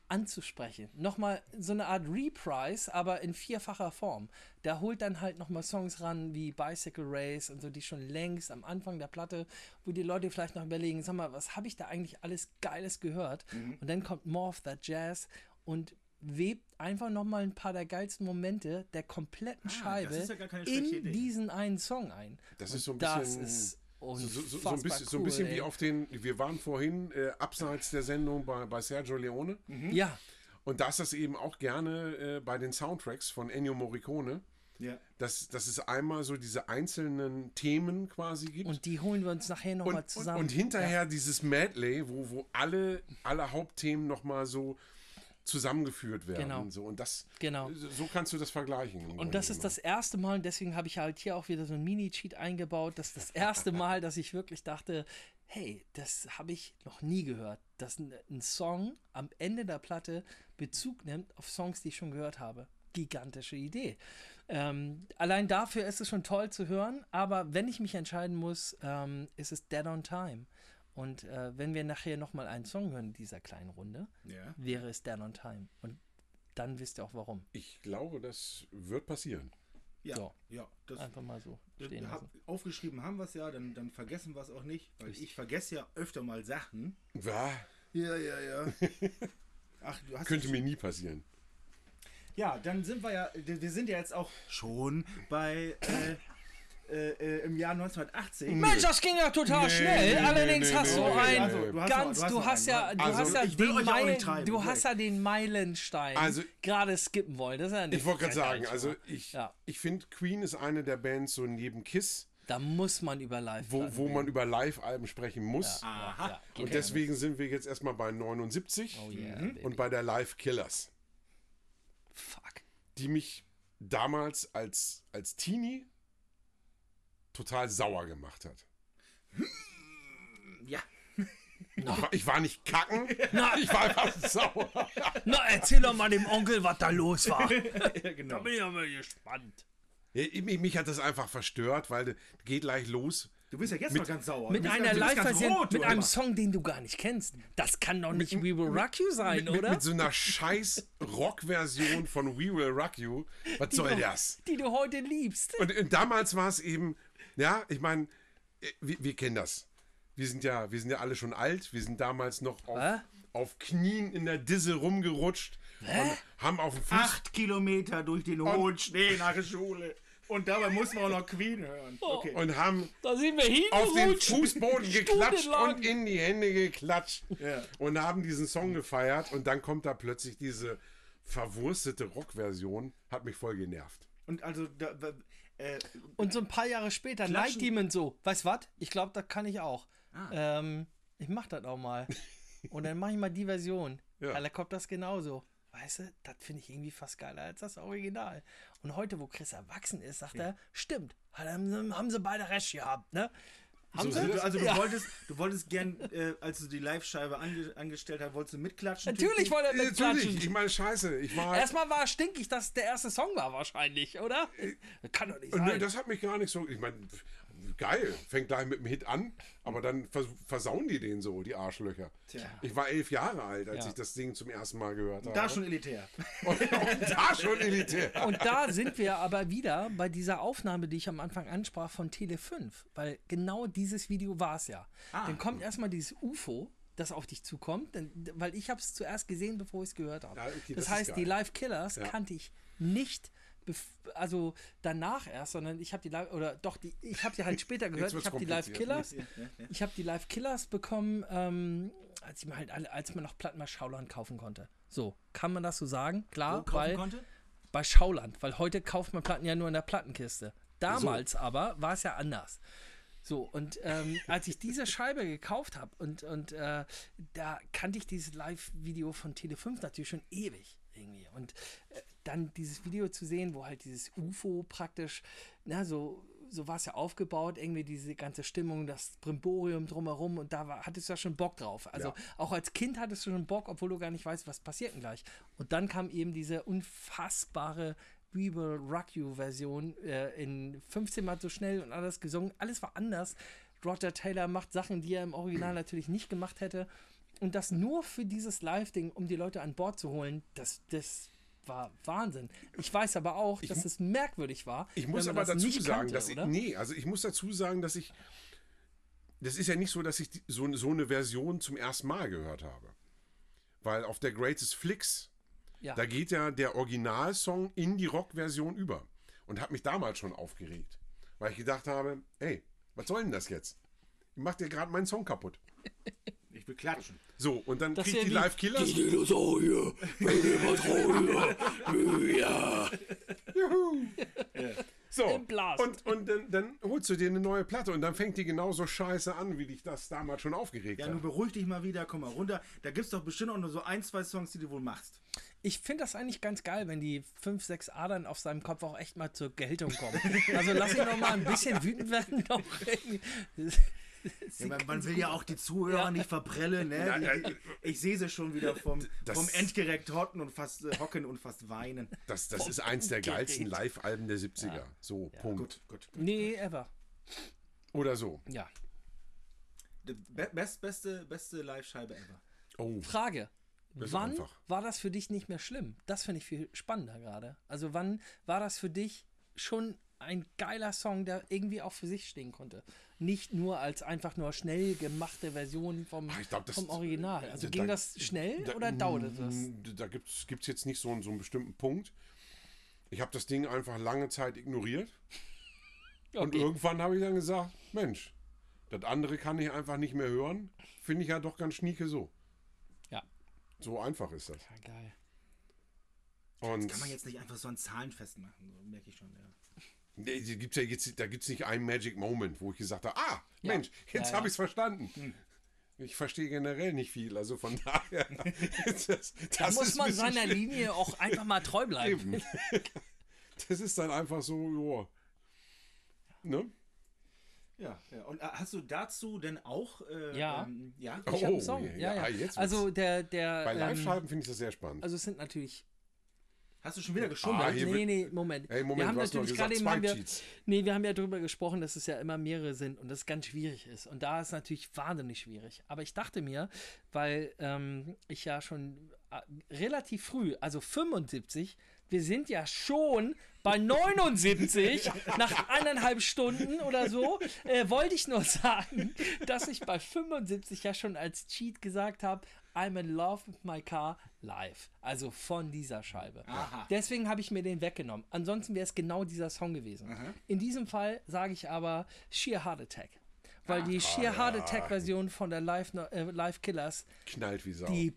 anzusprechen. Nochmal so eine Art Reprise, aber in vierfacher Form. Der holt dann halt nochmal Songs ran wie Bicycle Race und so, die schon längst am Anfang der Platte, wo die Leute vielleicht noch überlegen, sag mal, was habe ich da eigentlich alles Geiles gehört? Und dann kommt More of That Jazz und webt einfach nochmal ein paar der geilsten Momente der kompletten Scheibe ist ja in Idee. diesen einen Song ein. Das ist so ein Das bisschen. So, so, so, ein bisschen, so ein cool, bisschen wie auf den. Wir waren vorhin äh, abseits der Sendung bei, bei Sergio Leone. Ja, Und da ist das eben auch gerne äh, bei den Soundtracks von Ennio Morricone, Ja. dass, dass es einmal so diese einzelnen Themen quasi gibt. und die holen wir uns nachher nochmal und, und, zusammen. und hinterher dieses Medley, wo, wo alle, alle Hauptthemen nochmal so zusammengeführt werden. Genau. So. Und das, Genau. so kannst du das vergleichen. Und das ist das erste Mal, und deswegen habe ich halt hier auch wieder so ein Mini-Cheat eingebaut. Das ist das erste Mal, dass ich wirklich dachte, hey, das habe ich noch nie gehört, dass ein, ein Song am Ende der Platte Bezug nimmt auf Songs, die ich schon gehört habe. Gigantische Idee. Ähm, allein dafür ist es schon toll zu hören, aber wenn ich mich entscheiden muss, ähm, ist es Dead on Time. Und äh, wenn wir nachher nochmal einen Song hören in dieser kleinen Runde, Ja. wäre es Dead on Time. Und dann wisst ihr auch warum. Ich glaube, das wird passieren. Ja. So. ja das, Einfach mal so stehen hab, lassen. aufgeschrieben haben wir es ja, dann, dann vergessen wir es auch nicht, weil ich vergesse ja öfter mal Sachen. War, Ja, ja, ja. Ach, du hast könnte mir nie passieren. Ja, dann sind wir ja, wir sind ja jetzt auch schon bei äh, äh, äh, im Jahr 1980. Mensch, das ging ja total Nee, schnell. nee, Allerdings nee, hast nee, du nee, ein also, du hast ganz, noch- du hast ja, einen. du Also, hast ja will den Meilen, du ich hast ja den Meilenstein Also- gerade skippen wollen. Das ist ja nicht Ich wollte gerade sagen, also ich, Ja. ich finde, Queen ist eine der Bands so neben Kiss, da muss man über live wo, wo man über Live-Alben sprechen muss. Aha. ja, Und deswegen sind wir jetzt erstmal bei 79 Oh yeah, Mhm. baby. und bei der Live Killers, Fuck. die mich damals als, als Teenie total sauer gemacht hat. Ja. Ich, war, ich war nicht kacken, ich war einfach sauer. Na, erzähl doch mal dem Onkel, was da los war. ja, genau. bin ich ja mal gespannt. Mich, mich hat das einfach verstört, weil geht gleich los Du bist ja jetzt noch ganz sauer. Mit einer Live-Version, rot, mit einem. Song, den du gar nicht kennst. Das kann doch nicht We Will Rock You sein, mit, oder? mit so einer scheiß Rock-Version von We Will Rock You. Was soll du, das? Die du heute liebst. Und, und damals war es eben, ja, ich meine, wir, wir kennen das. Wir sind ja, wir sind ja alle schon alt. Wir sind damals noch auf, Hä? auf Knien in der Disse rumgerutscht und haben auf dem Fuß. Acht Kilometer durch den hohen Schnee nach der Schule. Und dabei muss man auch noch Queen hören. Okay. Und haben Da sind wir auf den. Fußboden geklatscht und in die Hände geklatscht Ja. und haben diesen Song gefeiert und dann kommt da plötzlich diese verwurstete Rockversion, hat mich voll genervt. Und also, da, äh, Und so ein paar Jahre später, Klatschen. Night Demon so. Weißt was? Ich glaube, das kann ich auch. Ah. Ähm, ich mach das auch mal. Und dann mache ich mal die Version. Ja. Ja. Da kommt das genauso. Weißt du, das finde ich irgendwie fast geiler als das Original. Und heute, wo Chris erwachsen ist, sagt er, stimmt, haben sie, haben sie beide recht gehabt, ne? Haben So sie? sieht du, also du ja. wolltest, du wolltest gern, äh, als du die Live-Scheibe ange, angestellt hast, wolltest du mitklatschen? Natürlich wollte er Natürlich, mitklatschen. ich meine, scheiße, ich war. Erstmal war es stinkig, dass der erste Song war wahrscheinlich, oder? Das kann doch nicht Und nö, sein. das hat mich gar nicht so. Ich meine, geil, fängt gleich mit dem Hit an, aber dann vers versauen die den so, die Arschlöcher. Tja. Ich war elf Jahre alt, als Ja. ich das Ding zum ersten Mal gehört habe. Da schon elitär. und, und da schon elitär. Und da sind wir aber wieder bei dieser Aufnahme, die ich am Anfang ansprach von Tele 5, weil genau dieses Video war es ja. Ah. Dann kommt erstmal dieses UFO, das auf dich zukommt, denn, weil ich habe es zuerst gesehen, bevor ich es gehört habe. Ja, okay, das, das heißt, die. Live Killers Ja. kannte ich nicht. Also danach erst, sondern ich habe die Live oder doch die, ich habe die halt später gehört. Ich habe die Live. Killers, ich habe die Live Killers bekommen, ähm, als ich mir halt alle, als man noch Platten bei Schauland kaufen konnte. So kann man das so sagen? Klar, Wo weil konnte? bei Schauland, weil heute kauft man Platten ja nur in der Plattenkiste. Damals aber war es ja anders. So, und ähm, als ich diese Scheibe gekauft habe und, und äh, da kannte ich dieses Live-Video von Tele5 natürlich schon ewig irgendwie. Und äh, dann dieses Video zu sehen, wo halt dieses UFO praktisch, na, so, so war es ja aufgebaut, irgendwie diese ganze Stimmung, das Brimborium drumherum und da war, hattest du ja schon Bock drauf. Also Ja. auch als Kind hattest du schon Bock, obwohl du gar nicht weißt, was passiert denn gleich. Und dann kam eben diese unfassbare We Will Rock You Version äh, in 15 Mal so schnell und alles gesungen. Alles war anders. Roger Taylor macht Sachen, die er im Original natürlich nicht gemacht hätte. Und das nur für dieses Live-Ding, um die Leute an Bord zu holen, das, das war Wahnsinn. Ich weiß aber auch, dass es merkwürdig war. Ich muss aber dazu sagen, kannte, dass ich. oder? Nee, also ich muss dazu sagen, dass ich. Das ist ja nicht so, dass ich die, so, so eine Version zum ersten Mal gehört habe. Weil auf der Greatest Flicks, Ja. da geht ja der Originalsong in die Rock-Version über. Und hat mich damals schon aufgeregt. Weil ich gedacht habe, ey, was soll denn das jetzt? Ich mach dir gerade meinen Song kaputt. Will klatschen. So, und dann Das kriegt wär die wie- Live-Killers. Dinosaurier, Dinosaurier, ja. Juhu. So, und, und dann, dann holst du dir eine neue Platte und dann fängt die genauso scheiße an, wie dich das damals schon aufgeregt Ja, hat. nun beruhig dich mal wieder, komm mal runter. Da gibt es doch bestimmt auch nur so ein, zwei Songs, die du wohl machst. Ich finde das eigentlich ganz geil, wenn die fünf, sechs Adern auf seinem Kopf auch echt mal zur Geltung kommen. Also lass ihn doch mal ein bisschen wütend werden. Ja, man, man will ja auch die Zuhörer nicht verprellen, ne? Ich, ich, ich sehe sie schon wieder vom, Das- vom Endgerekt hocken und fast äh, hocken und fast weinen. Das, das ist eins der Gerät. geilsten Live-Alben der 70er. So, Punkt. Gut, gut. gut. Nee, ever. Oder so. Ja. Best, beste, beste Live-Scheibe ever. Oh, Frage. ist wann einfach. war das für dich nicht mehr schlimm? Das finde ich viel spannender gerade. Also wann war das für dich schon ein geiler Song, der irgendwie auch für sich stehen konnte? Nicht nur als einfach nur schnell gemachte Version vom, Ah, ich glaub, das- vom Original. Also da- ging das schnell da- oder dauerte das? mm, Da gibt es jetzt nicht so, einen- so einen bestimmten Punkt. Ich habe das Ding einfach lange Zeit ignoriert. Und Okay. irgendwann habe ich dann gesagt, Mensch, das andere kann ich einfach nicht mehr hören. Finde ich ja doch ganz schnieke so. Ja. So einfach ist das. Ja, geil. Und Kann man jetzt nicht einfach so an Zahlen festmachen, so merke ich schon, ja. Nee, gibt's ja jetzt, da gibt es nicht einen Magic Moment, wo ich gesagt habe, ah, Ja. Mensch, jetzt Ja, ja. habe ich es verstanden. Ich verstehe generell nicht viel, also von daher. das, das Da muss man seiner Linie auch einfach mal treu bleiben. Eben. Das ist dann einfach so, joa. Ne? Ja, ja. Und äh, hast du dazu denn auch. Äh, Ja. Ähm, ja? Ich Oh, habe einen Song. ja, Ja, ja, ja. jetzt wird's- Also der, der. Bei ähm, Live-Scheiben finde ich das sehr spannend. Also es sind natürlich Hast du schon wieder geschummelt? Ah, nee, nee, Moment. Ey, Moment, wir haben natürlich gerade eben haben wir. Nee, wir haben ja darüber gesprochen, dass es ja immer mehrere sind und das ganz schwierig ist. Und da ist natürlich wahnsinnig schwierig. Aber ich dachte mir, weil ähm, ich ja schon äh, relativ früh, also 75, wir sind ja schon bei 79 nach eineinhalb Stunden oder so, äh, wollte ich nur sagen, dass ich bei 75 ja schon als Cheat gesagt habe, I'm in love with my car live. Also von dieser Scheibe. Aha. Deswegen habe ich mir den weggenommen. Ansonsten wäre es genau dieser Song gewesen. In diesem Fall sage ich aber Sheer Heart Attack. Weil die Sheer Heart Attack Version von der Live, äh, Live Killers, Knallt wie Sau. die,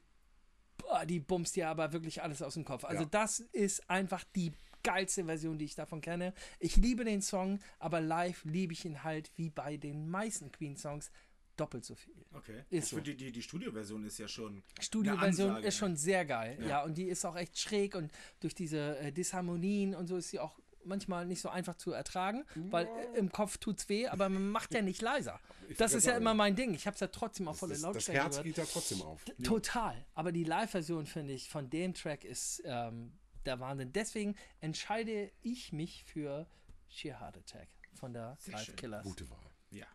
die bumst dir aber wirklich alles aus dem Kopf. Also Ja. das ist einfach die geilste Version, die ich davon kenne. Ich liebe den Song, aber live liebe ich ihn halt wie bei den meisten Queen-Songs doppelt so viel. Okay. Ist ich so. finde, die, die, die Studioversion ist ja schon. Studioversion ist schon sehr geil, ja. und die ist auch echt schräg und durch diese äh, Disharmonien und so ist sie auch manchmal nicht so einfach zu ertragen, weil äh, im Kopf tut's weh, aber man macht ja nicht leiser. Ich Das ist ja sagen, immer mein Ding. Ich habe es ja trotzdem auf volle das, das Lautstärke Herz gehört. geht ja trotzdem auf. Total. Aber die Live-Version, finde ich, von dem Track ist ähm, der Wahnsinn. Deswegen entscheide ich mich für Sheer Heart Attack von der Live schön. Killers. Gute Wahl. Ja.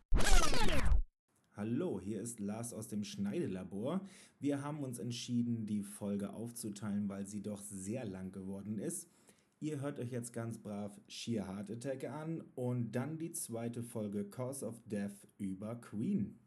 Hallo, hier ist Lars aus dem Schneidelabor. Wir haben uns entschieden, die Folge aufzuteilen, weil sie doch sehr lang geworden ist. Ihr hört euch jetzt ganz brav Sheer Heart Attack an und dann die zweite Folge Cause of Death über Queen.